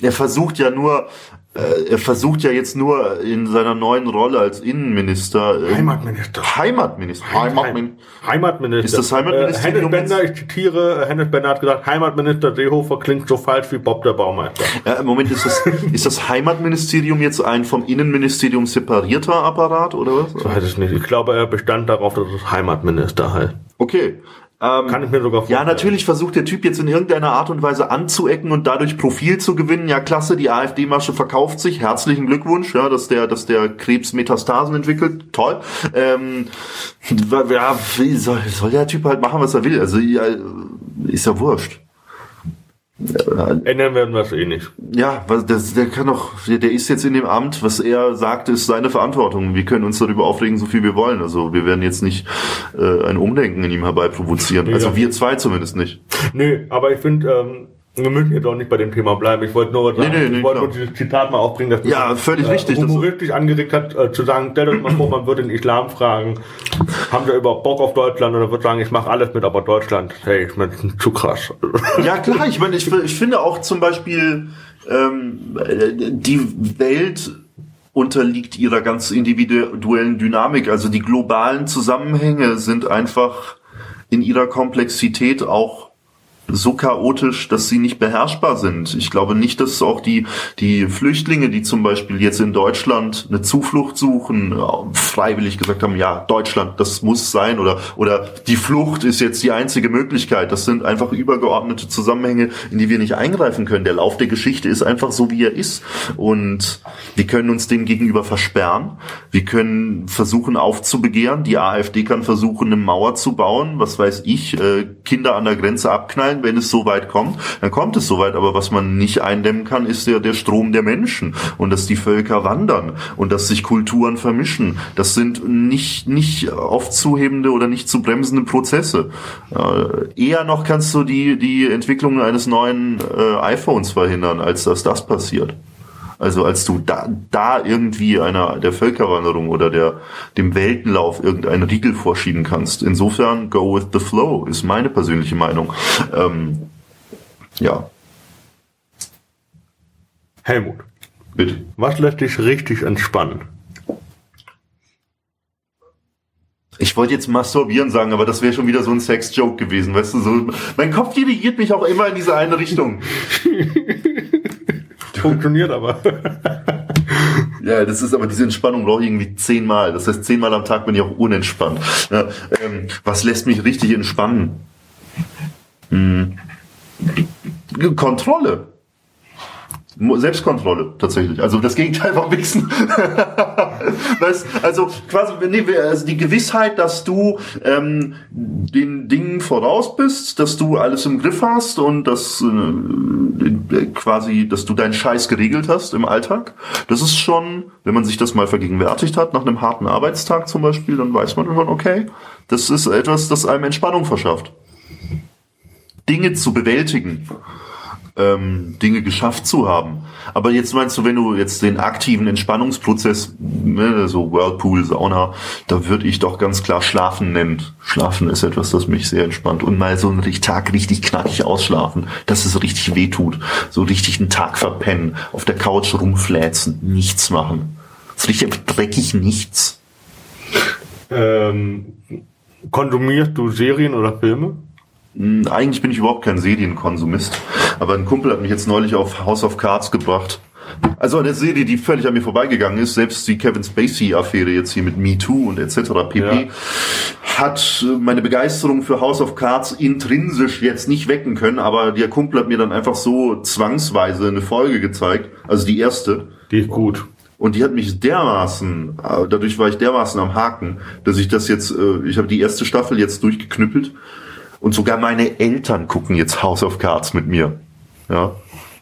Speaker 2: er versucht ja nur äh, er versucht ja jetzt nur in seiner neuen Rolle als Innenminister.
Speaker 1: Ähm, Heimatminister.
Speaker 2: Heimatminister.
Speaker 1: Heimatmin Heimatminister.
Speaker 2: Ist das Heimatminister?
Speaker 1: Äh, Hennes Bender, ich zitiere, Hennes Bender hat gesagt, Heimatminister Seehofer klingt so falsch wie Bob der Baumeister.
Speaker 2: Ja, Im Moment ist das, ist das Heimatministerium jetzt ein vom Innenministerium separierter Apparat oder was?
Speaker 1: Ich weiß es nicht. Ich glaube, er bestand darauf, dass es Heimatminister heißt.
Speaker 2: Okay.
Speaker 1: Ähm, Kann ich mir sogar
Speaker 2: vorstellen. Ja, natürlich versucht der Typ jetzt in irgendeiner Art und Weise anzuecken und dadurch Profil zu gewinnen. Ja, klasse, die AfD-Masche verkauft sich. Herzlichen Glückwunsch, ja, dass der, dass der Krebs Metastasen entwickelt. Toll. Ähm, ja, soll, soll der Typ halt machen, was er will. Also ja, ist ja wurscht.
Speaker 1: Ändern werden wir es eh nicht.
Speaker 2: Ja, das, der kann doch, der ist jetzt in dem Amt, was er sagt, ist seine Verantwortung. Wir können uns darüber aufregen, so viel wir wollen. Also wir werden jetzt nicht äh, ein Umdenken in ihm herbeiprovozieren. Nee, also wir zwei zumindest nicht.
Speaker 1: Nö, aber ich finde, ähm, wir müssen jetzt auch nicht bei dem Thema bleiben. Ich wollte nur sagen, nee, nee, ich wollte nur dieses Zitat mal aufbringen, dass
Speaker 2: ja, völlig
Speaker 1: äh,
Speaker 2: richtig,
Speaker 1: humoristisch angeregt hat, äh, zu sagen, stellt euch mal vor, man würde den Islam fragen, haben wir überhaupt Bock auf Deutschland? Und er würde sagen, ich mache alles mit, aber Deutschland, hey, ich meine, zu krass.
Speaker 2: Ja klar, ich meine, ich, ich finde auch zum Beispiel ähm, die Welt unterliegt ihrer ganz individuellen Dynamik. Also die globalen Zusammenhänge sind einfach in ihrer Komplexität auch so chaotisch, dass sie nicht beherrschbar sind. Ich glaube nicht, dass auch die, die Flüchtlinge, die zum Beispiel jetzt in Deutschland eine Zuflucht suchen, freiwillig gesagt haben, ja, Deutschland, das muss sein oder, oder die Flucht ist jetzt die einzige Möglichkeit. Das sind einfach übergeordnete Zusammenhänge, in die wir nicht eingreifen können. Der Lauf der Geschichte ist einfach so, wie er ist. Und wir können uns dem gegenüber versperren. Wir können versuchen aufzubegehren. Die AfD kann versuchen, eine Mauer zu bauen. Was weiß ich, äh, Kinder an der Grenze abknallen wenn es so weit kommt, dann kommt es so weit. Aber was man nicht eindämmen kann, ist der, der Strom der Menschen und dass die Völker wandern und dass sich Kulturen vermischen. Das sind nicht, nicht aufzuhebende oder nicht zu bremsende Prozesse. Äh, eher noch kannst du die, die Entwicklung eines neuen äh, iPhones verhindern, als dass das passiert. Also als du da, da irgendwie einer der Völkerwanderung oder der dem Weltenlauf irgendeinen Riegel vorschieben kannst. Insofern go with the flow ist meine persönliche Meinung. Ähm, ja.
Speaker 1: Helmut. Bitte. Was lässt dich richtig entspannen?
Speaker 2: Ich wollte jetzt masturbieren sagen, aber das wäre schon wieder so ein Sex-Joke gewesen, weißt du, so. Mein Kopf dirigiert mich auch immer in diese eine Richtung.
Speaker 1: Funktioniert aber.
Speaker 2: ja, das ist aber diese Entspannung brauche ich irgendwie zehnmal. Das heißt, zehnmal am Tag bin ich auch unentspannt. Ja, ähm, was lässt mich richtig entspannen? Hm. Kontrolle. Selbstkontrolle tatsächlich. Also das Gegenteil vom Wichsen. weißt, also quasi nee, also die Gewissheit, dass du ähm, den Dingen voraus bist, dass du alles im Griff hast und dass äh, quasi, dass du deinen Scheiß geregelt hast im Alltag. Das ist schon, wenn man sich das mal vergegenwärtigt hat, nach einem harten Arbeitstag zum Beispiel, dann weiß man schon, okay, das ist etwas, das einem Entspannung verschafft. Dinge zu bewältigen ähm, Dinge geschafft zu haben. Aber jetzt meinst du, wenn du jetzt den aktiven Entspannungsprozess, ne, so Whirlpool, Sauna, da würde ich doch ganz klar Schlafen nennen. Schlafen ist etwas, das mich sehr entspannt. Und mal so einen Tag richtig knackig ausschlafen, dass es richtig wehtut. So richtig einen Tag verpennen, auf der Couch rumfläzen, nichts machen. So richtig dreckig nichts.
Speaker 1: Ähm, konsumierst du Serien oder Filme?
Speaker 2: Hm, eigentlich bin ich überhaupt kein Serienkonsumist, aber ein Kumpel hat mich jetzt neulich auf House of Cards gebracht. Also eine Serie, die völlig an mir vorbeigegangen ist, selbst die Kevin Spacey-Affäre jetzt hier mit Me Too und etc. pp. Ja. hat äh, meine Begeisterung für House of Cards intrinsisch jetzt nicht wecken können, aber der Kumpel hat mir dann einfach so zwangsweise eine Folge gezeigt, also die erste.
Speaker 1: Die ist gut.
Speaker 2: Und die hat mich dermaßen, äh, dadurch war ich dermaßen am Haken, dass ich das jetzt, äh, ich habe die erste Staffel jetzt durchgeknüppelt und sogar meine Eltern gucken jetzt House of Cards mit mir. Ja.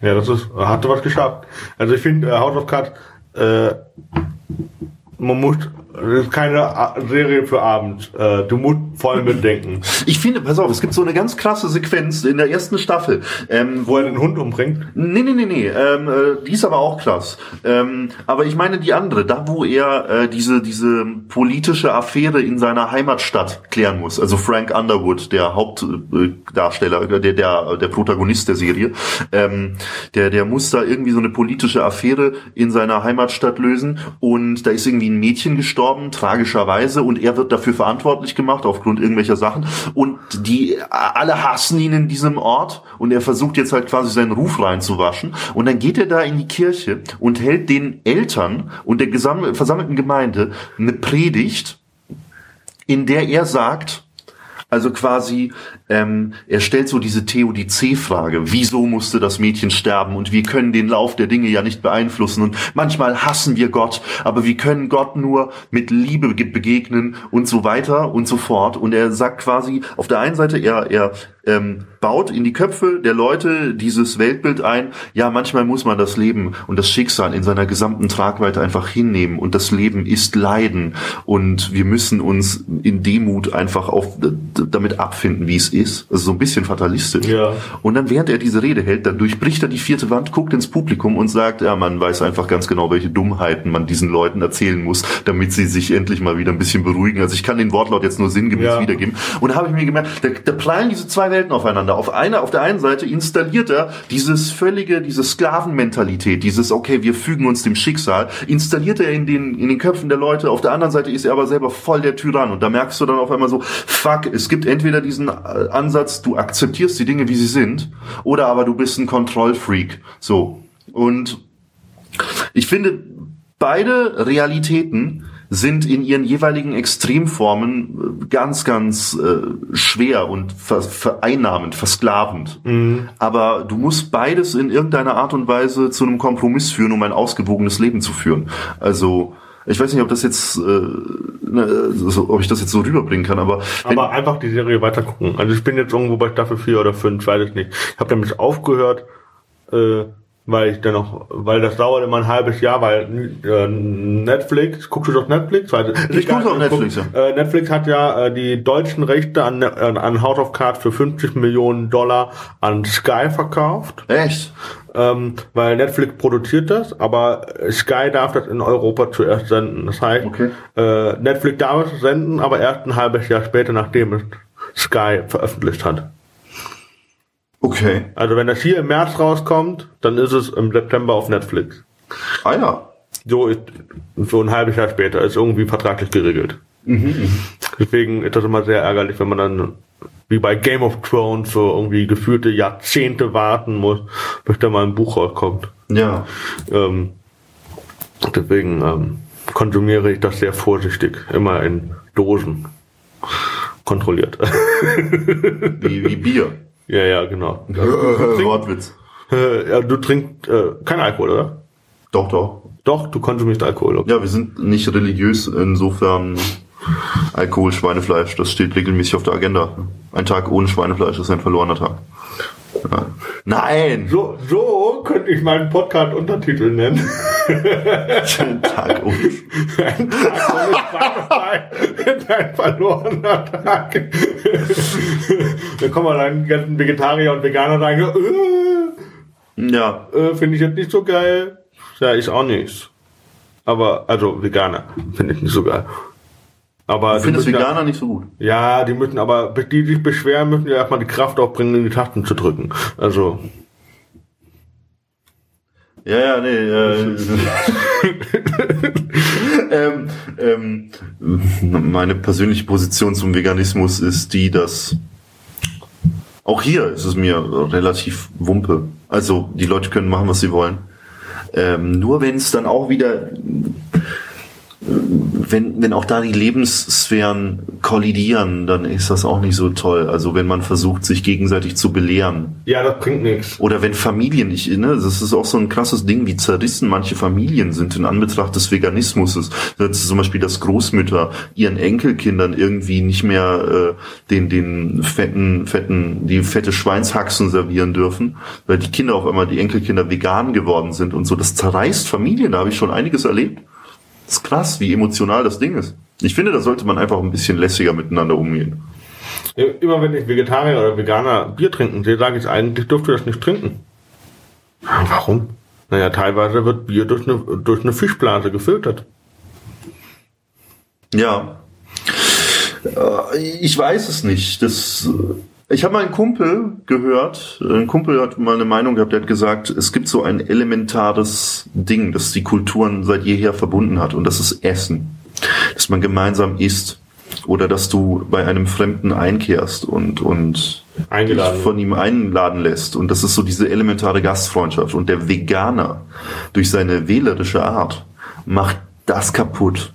Speaker 1: Ja, das ist, hat was geschafft. Also ich finde, äh, House of Cards, äh, man muss das ist keine Serie für Abend. Äh, du musst voll mitdenken.
Speaker 2: Ich finde, pass auf, es gibt so eine ganz krasse Sequenz in der ersten Staffel.
Speaker 1: Ähm, Wo er den Hund umbringt?
Speaker 2: Nee, nee, nee, nee. Ähm, äh, die ist aber auch krass. Ähm, aber ich meine die andere, da wo er äh, diese, diese politische Affäre in seiner Heimatstadt klären muss. Also Frank Underwood, der Hauptdarsteller, der, der, der Protagonist der Serie, ähm, der, der muss da irgendwie so eine politische Affäre in seiner Heimatstadt lösen und da ist irgendwie ein Mädchen gestorben gestorben, tragischerweise, und er wird dafür verantwortlich gemacht aufgrund irgendwelcher Sachen. Und die alle hassen ihn in diesem Ort und er versucht jetzt halt quasi seinen Ruf reinzuwaschen. Und dann geht er da in die Kirche und hält den Eltern und der versammelten Gemeinde eine Predigt, in der er sagt, also quasi, ähm, er stellt so diese Theodizee-Frage, wieso musste das Mädchen sterben und wir können den Lauf der Dinge ja nicht beeinflussen und manchmal hassen wir Gott, aber wir können Gott nur mit Liebe begegnen und so weiter und so fort. Und er sagt quasi, auf der einen Seite, er, er ähm, baut in die Köpfe der Leute dieses Weltbild ein, ja, manchmal muss man das Leben und das Schicksal in seiner gesamten Tragweite einfach hinnehmen und das Leben ist Leiden und wir müssen uns in Demut einfach auf, damit abfinden, wie es ist. Also so ein bisschen fatalistisch.
Speaker 1: Ja.
Speaker 2: Und dann, während er diese Rede hält, dann durchbricht er die vierte Wand, guckt ins Publikum und sagt, ja, man weiß einfach ganz genau, welche Dummheiten man diesen Leuten erzählen muss, damit sie sich endlich mal wieder ein bisschen beruhigen. Also ich kann den Wortlaut jetzt nur sinngemäß ja. wiedergeben. Und da habe ich mir gemerkt, da, da prallen diese zwei Welten aufeinander. Auf einer, auf der einen Seite installiert er dieses völlige, diese Sklavenmentalität, dieses, okay, wir fügen uns dem Schicksal, installiert er in den, in den Köpfen der Leute. Auf der anderen Seite ist er aber selber voll der Tyrann. Und da merkst du dann auf einmal so, fuck, es gibt entweder diesen äh, Ansatz, du akzeptierst die Dinge, wie sie sind, oder aber du bist ein Kontrollfreak. So. Und ich finde, beide Realitäten sind in ihren jeweiligen Extremformen äh, ganz, ganz äh, schwer und ver vereinnahmend, versklavend. Mhm. Aber du musst beides in irgendeiner Art und Weise zu einem Kompromiss führen, um ein ausgewogenes Leben zu führen. Also Ich weiß nicht, ob das jetzt, äh, ne, so, ob ich das jetzt so rüberbringen kann, aber.
Speaker 1: Aber einfach die Serie weiter gucken. Also ich bin jetzt irgendwo bei Staffel 4 oder 5, weiß ich nicht. Ich habe nämlich aufgehört, äh, weil ich dann noch, weil das dauert immer ein halbes Jahr, weil äh, Netflix, guckst du doch Netflix? Weil,
Speaker 2: ich gucke auf Netflix,
Speaker 1: ja. Äh, Netflix hat ja äh, die deutschen Rechte an, an, an House of Cards für 50 Millionen Dollar an Sky verkauft.
Speaker 2: Echt?
Speaker 1: Ähm, weil Netflix produziert das, aber Sky darf das in Europa zuerst senden. Das heißt,
Speaker 2: okay.
Speaker 1: äh, Netflix darf es senden, aber erst ein halbes Jahr später, nachdem es Sky veröffentlicht hat.
Speaker 2: Okay.
Speaker 1: Also wenn das hier im März rauskommt, dann ist es im September auf Netflix.
Speaker 2: Ah ja.
Speaker 1: So ist so ein halbes Jahr später ist irgendwie vertraglich geregelt. Mhm, Deswegen ist das immer sehr ärgerlich, wenn man dann wie bei Game of Thrones so irgendwie geführte Jahrzehnte warten muss, bis da mal ein Buch rauskommt.
Speaker 2: Ja.
Speaker 1: Ähm, deswegen ähm, konsumiere ich das sehr vorsichtig, immer in Dosen kontrolliert.
Speaker 2: wie, wie Bier.
Speaker 1: Ja, ja, genau.
Speaker 2: Also, Wortwitz.
Speaker 1: Äh, ja, du trinkst äh, kein Alkohol, oder?
Speaker 2: Doch, doch.
Speaker 1: Doch, du konsumierst Alkohol.
Speaker 2: Okay. Ja, wir sind nicht religiös, insofern Alkohol, Schweinefleisch, das steht regelmäßig auf der Agenda. Ein Tag ohne Schweinefleisch ist ein verlorener Tag. Nein!
Speaker 1: So, so könnte ich meinen Podcast-Untertitel nennen.
Speaker 2: ein Tag ohne
Speaker 1: Ein Tag ohne Schweinefleisch ein verlorener Tag. Dann kommen dann die ganzen Vegetarier und Veganer sagen,
Speaker 2: äh, ja.
Speaker 1: Äh, finde ich jetzt nicht so geil. Ja, ich auch nicht. Aber, also Veganer finde ich nicht so geil. Aber
Speaker 2: du findest Veganer ja, nicht so gut?
Speaker 1: Ja, die müssen aber, die sich beschweren, müssen ja erstmal die Kraft aufbringen, in die Tasten zu drücken. Also.
Speaker 2: Ja, ja, nee. Äh, ähm, ähm, meine persönliche Position zum Veganismus ist die, dass auch hier ist es mir relativ wumpe. Also die Leute können machen, was sie wollen. Ähm, nur wenn es dann auch wieder wenn, wenn auch da die Lebenssphären kollidieren, dann ist das auch nicht so toll. Also wenn man versucht, sich gegenseitig zu belehren.
Speaker 1: Ja, das bringt nichts.
Speaker 2: Oder wenn Familien nicht, ne, das ist auch so ein krasses Ding, wie zerrissen manche Familien sind in Anbetracht des Veganismus. Das ist zum Beispiel, dass Großmütter ihren Enkelkindern irgendwie nicht mehr äh, den, den fetten, fetten, die fette Schweinshaxen servieren dürfen, weil die Kinder auf einmal, die Enkelkinder vegan geworden sind und so. Das zerreißt Familien, da habe ich schon einiges erlebt. Das ist krass, wie emotional das Ding ist. Ich finde, da sollte man einfach ein bisschen lässiger miteinander umgehen.
Speaker 1: Immer wenn ich Vegetarier oder Veganer Bier trinken sehe, sage ich eigentlich, dürfte das nicht trinken. Warum? Naja, teilweise wird Bier durch eine, durch eine Fischblase gefiltert.
Speaker 2: Ja. Äh, ich weiß es nicht. Das ich habe mal einen Kumpel gehört, ein Kumpel hat mal eine Meinung gehabt, der hat gesagt, es gibt so ein elementares Ding, das die Kulturen seit jeher verbunden hat und das ist Essen. Dass man gemeinsam isst oder dass du bei einem Fremden einkehrst und, und
Speaker 1: Eingeladen.
Speaker 2: von ihm einladen lässt. Und das ist so diese elementare Gastfreundschaft. Und der Veganer durch seine wählerische Art macht das kaputt.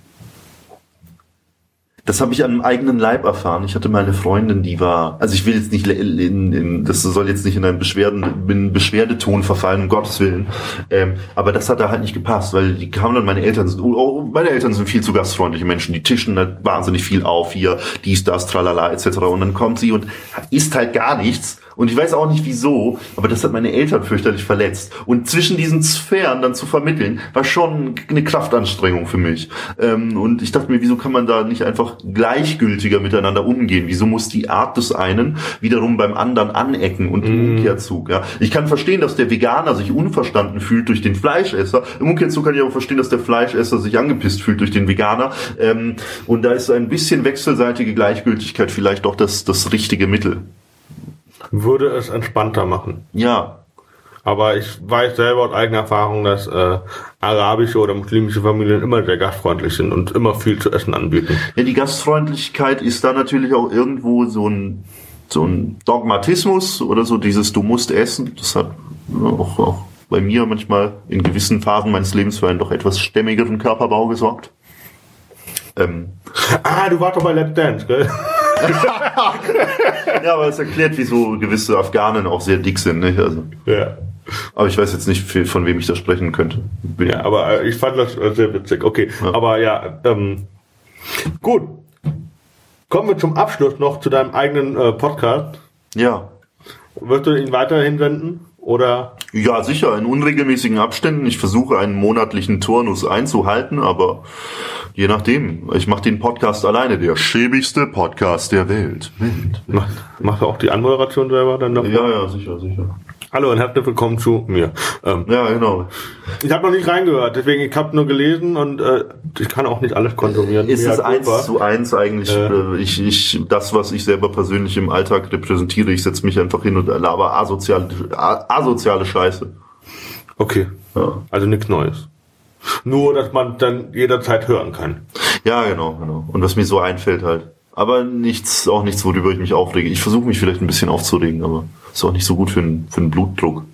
Speaker 2: Das habe ich an eigenen Leib erfahren. Ich hatte mal eine Freundin, die war, also ich will jetzt nicht, in, in, das soll jetzt nicht in einen Beschwerden, in Beschwerdeton verfallen, um Gottes Willen. Ähm, aber das hat da halt nicht gepasst, weil die kamen dann, meine Eltern sind, oh, oh, meine Eltern sind viel zu gastfreundliche Menschen, die tischen halt wahnsinnig viel auf, hier, dies, das, tralala, etc. Und dann kommt sie und isst halt gar nichts und ich weiß auch nicht wieso, aber das hat meine Eltern fürchterlich verletzt. Und zwischen diesen Sphären dann zu vermitteln, war schon eine Kraftanstrengung für mich. Ähm, und ich dachte mir, wieso kann man da nicht einfach gleichgültiger miteinander umgehen? Wieso muss die Art des einen wiederum beim anderen anecken und im mm. Umkehrzug? Ja? Ich kann verstehen, dass der Veganer sich unverstanden fühlt durch den Fleischesser. Im Umkehrzug kann ich aber verstehen, dass der Fleischesser sich angepisst fühlt durch den Veganer. Ähm, und da ist ein bisschen wechselseitige Gleichgültigkeit vielleicht doch das, das richtige Mittel
Speaker 1: würde es entspannter machen.
Speaker 2: Ja.
Speaker 1: Aber ich weiß selber aus eigener Erfahrung, dass äh, arabische oder muslimische Familien immer sehr gastfreundlich sind und immer viel zu essen anbieten.
Speaker 2: Ja, die Gastfreundlichkeit ist da natürlich auch irgendwo so ein, so ein Dogmatismus oder so dieses Du musst essen. Das hat auch, auch bei mir manchmal in gewissen Phasen meines Lebens für einen doch etwas stämmigeren Körperbau gesorgt.
Speaker 1: Ähm. Ah, du warst doch bei Let's Dance, gell?
Speaker 2: Ja, aber es erklärt, wieso gewisse Afghanen auch sehr dick sind, nicht? Also.
Speaker 1: Ja.
Speaker 2: Aber ich weiß jetzt nicht, von wem ich da sprechen könnte. Bin
Speaker 1: Ja, aber äh, ich fand das äh, sehr witzig. Okay,
Speaker 2: Ja.
Speaker 1: aber ja, ähm, gut. Kommen wir zum Abschluss noch zu deinem eigenen äh, Podcast.
Speaker 2: ja.
Speaker 1: Wirst du ihn weiterhin senden? Oder?
Speaker 2: Ja, sicher, in unregelmäßigen Abständen. Ich versuche einen monatlichen Turnus einzuhalten, aber je nachdem. Ich mache den Podcast alleine, der schäbigste Podcast der Welt. Welt.
Speaker 1: Macht, macht er auch die Anmoderation selber dann noch?
Speaker 2: Ja, ja, sicher, sicher.
Speaker 1: Hallo und herzlich willkommen zu mir. Ähm,
Speaker 2: Ja, genau.
Speaker 1: ich habe noch nicht reingehört, deswegen ich habe nur gelesen und äh, ich kann auch nicht alles konsumieren.
Speaker 2: Ist es eins zu eins eigentlich,
Speaker 1: Äh.
Speaker 2: ich, ich, das, was ich selber persönlich im Alltag repräsentiere, ich setze mich einfach hin und laber asoziale, asoziale Scheiße.
Speaker 1: Okay,
Speaker 2: Ja.
Speaker 1: also nichts Neues. Nur, dass man dann jederzeit hören kann.
Speaker 2: Ja, genau, genau. Und was mir so einfällt halt. Aber nichts, auch nichts, worüber ich mich aufrege. Ich versuche mich vielleicht ein bisschen aufzuregen, aber ist auch nicht so gut für den, für den Blutdruck.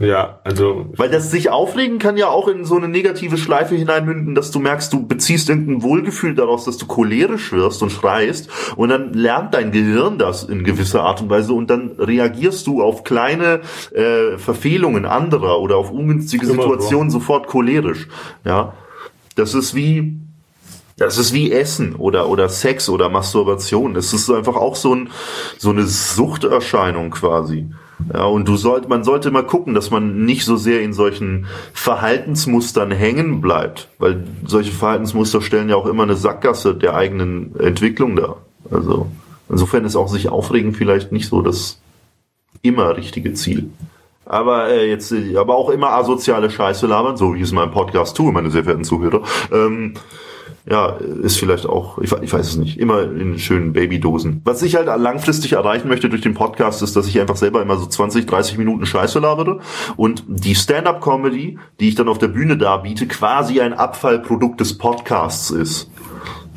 Speaker 1: Ja, also
Speaker 2: Weil das sich aufregen kann ja auch in so eine negative Schleife hineinmünden, dass du merkst, du beziehst irgendein Wohlgefühl daraus, dass du cholerisch wirst und schreist und dann lernt dein Gehirn das in gewisser Art und Weise und dann reagierst du auf kleine äh, Verfehlungen anderer oder auf ungünstige. Situationen sofort cholerisch. Ja, das ist wie das ist wie Essen oder, oder Sex oder Masturbation. Das ist einfach auch so, ein, so eine Suchterscheinung quasi. Ja, und du sollt, man sollte mal gucken, dass man nicht so sehr in solchen Verhaltensmustern hängen bleibt, weil solche Verhaltensmuster stellen ja auch immer eine Sackgasse der eigenen Entwicklung dar. Also insofern ist auch sich aufregen vielleicht nicht so das immer richtige Ziel. Aber äh, jetzt, aber auch immer asoziale Scheiße labern, so wie ich es in meinem Podcast tue, meine sehr verehrten Zuhörer. Ähm, ja, ist vielleicht auch, ich, ich weiß es nicht, immer in schönen Babydosen. Was ich halt langfristig erreichen möchte durch den Podcast, ist, dass ich einfach selber immer so 20, 30 Minuten Scheiße labere und die Stand-up-Comedy, die ich dann auf der Bühne darbiete, quasi ein Abfallprodukt des Podcasts ist.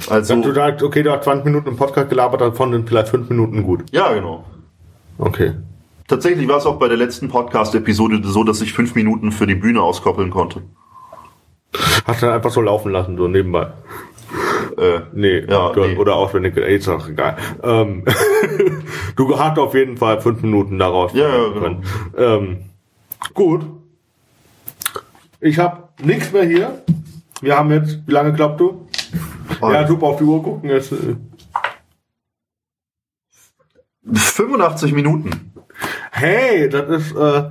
Speaker 2: Also,
Speaker 1: Wenn du sagst, okay, du hast 20 Minuten im Podcast gelabert, davon sind vielleicht 5 Minuten gut.
Speaker 2: ja, genau.
Speaker 1: Okay.
Speaker 2: Tatsächlich war es auch bei der letzten Podcast-Episode so, dass ich fünf Minuten für die Bühne auskoppeln konnte.
Speaker 1: Hast du dann einfach so laufen lassen, so nebenbei.
Speaker 2: Äh,
Speaker 1: Nee,
Speaker 2: Ja,
Speaker 1: du,
Speaker 2: nee.
Speaker 1: oder auswendig, ey, ist auch egal. Ähm, du hast auf jeden Fall fünf Minuten daraus
Speaker 2: Ja, ja,
Speaker 1: machen können. Ähm, gut. Ich habe nichts mehr hier. Wir haben jetzt, wie lange glaubst du? Ja, super auf die Uhr gucken. Jetzt, äh,
Speaker 2: 85 Minuten.
Speaker 1: hey, das ist äh,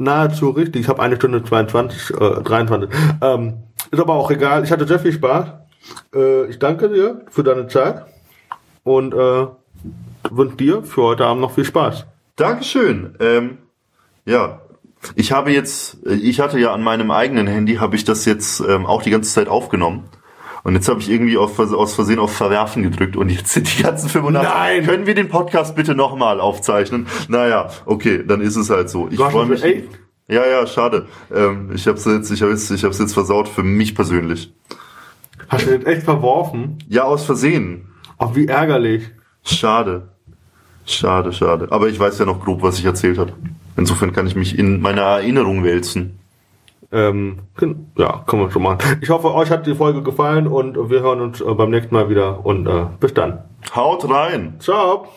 Speaker 1: nahezu richtig. Ich habe eine Stunde 22, äh, 23. Ähm, ist aber auch egal. Ich hatte sehr viel Spaß. Äh, ich danke dir für deine Zeit und äh, wünsche dir für heute Abend noch viel Spaß.
Speaker 2: Dankeschön. Ähm, ja, ich habe jetzt, äh, ich hatte ja an meinem eigenen Handy, habe ich das jetzt ähm, auch die ganze Zeit aufgenommen. Und jetzt habe ich irgendwie auf, aus Versehen auf Verwerfen gedrückt und jetzt sind die ganzen 85.
Speaker 1: Nein!
Speaker 2: Können wir den Podcast bitte nochmal aufzeichnen? Naja, okay, dann ist es halt so. Ich freue mich.
Speaker 1: echt?
Speaker 2: Ja, ja, schade. Ähm, ich habe es jetzt, ich jetzt, ich jetzt versaut für mich persönlich.
Speaker 1: Hast du jetzt echt verworfen?
Speaker 2: Ja, aus Versehen.
Speaker 1: Ach, wie ärgerlich.
Speaker 2: Schade. Schade, schade. Aber ich weiß ja noch grob, was ich erzählt habe. Insofern kann ich mich in meine Erinnerung wälzen.
Speaker 1: Ähm, ja, können wir schon machen. Ich hoffe, euch hat die Folge gefallen und wir hören uns äh, beim nächsten Mal wieder und äh, bis dann.
Speaker 2: Haut rein!
Speaker 1: Ciao.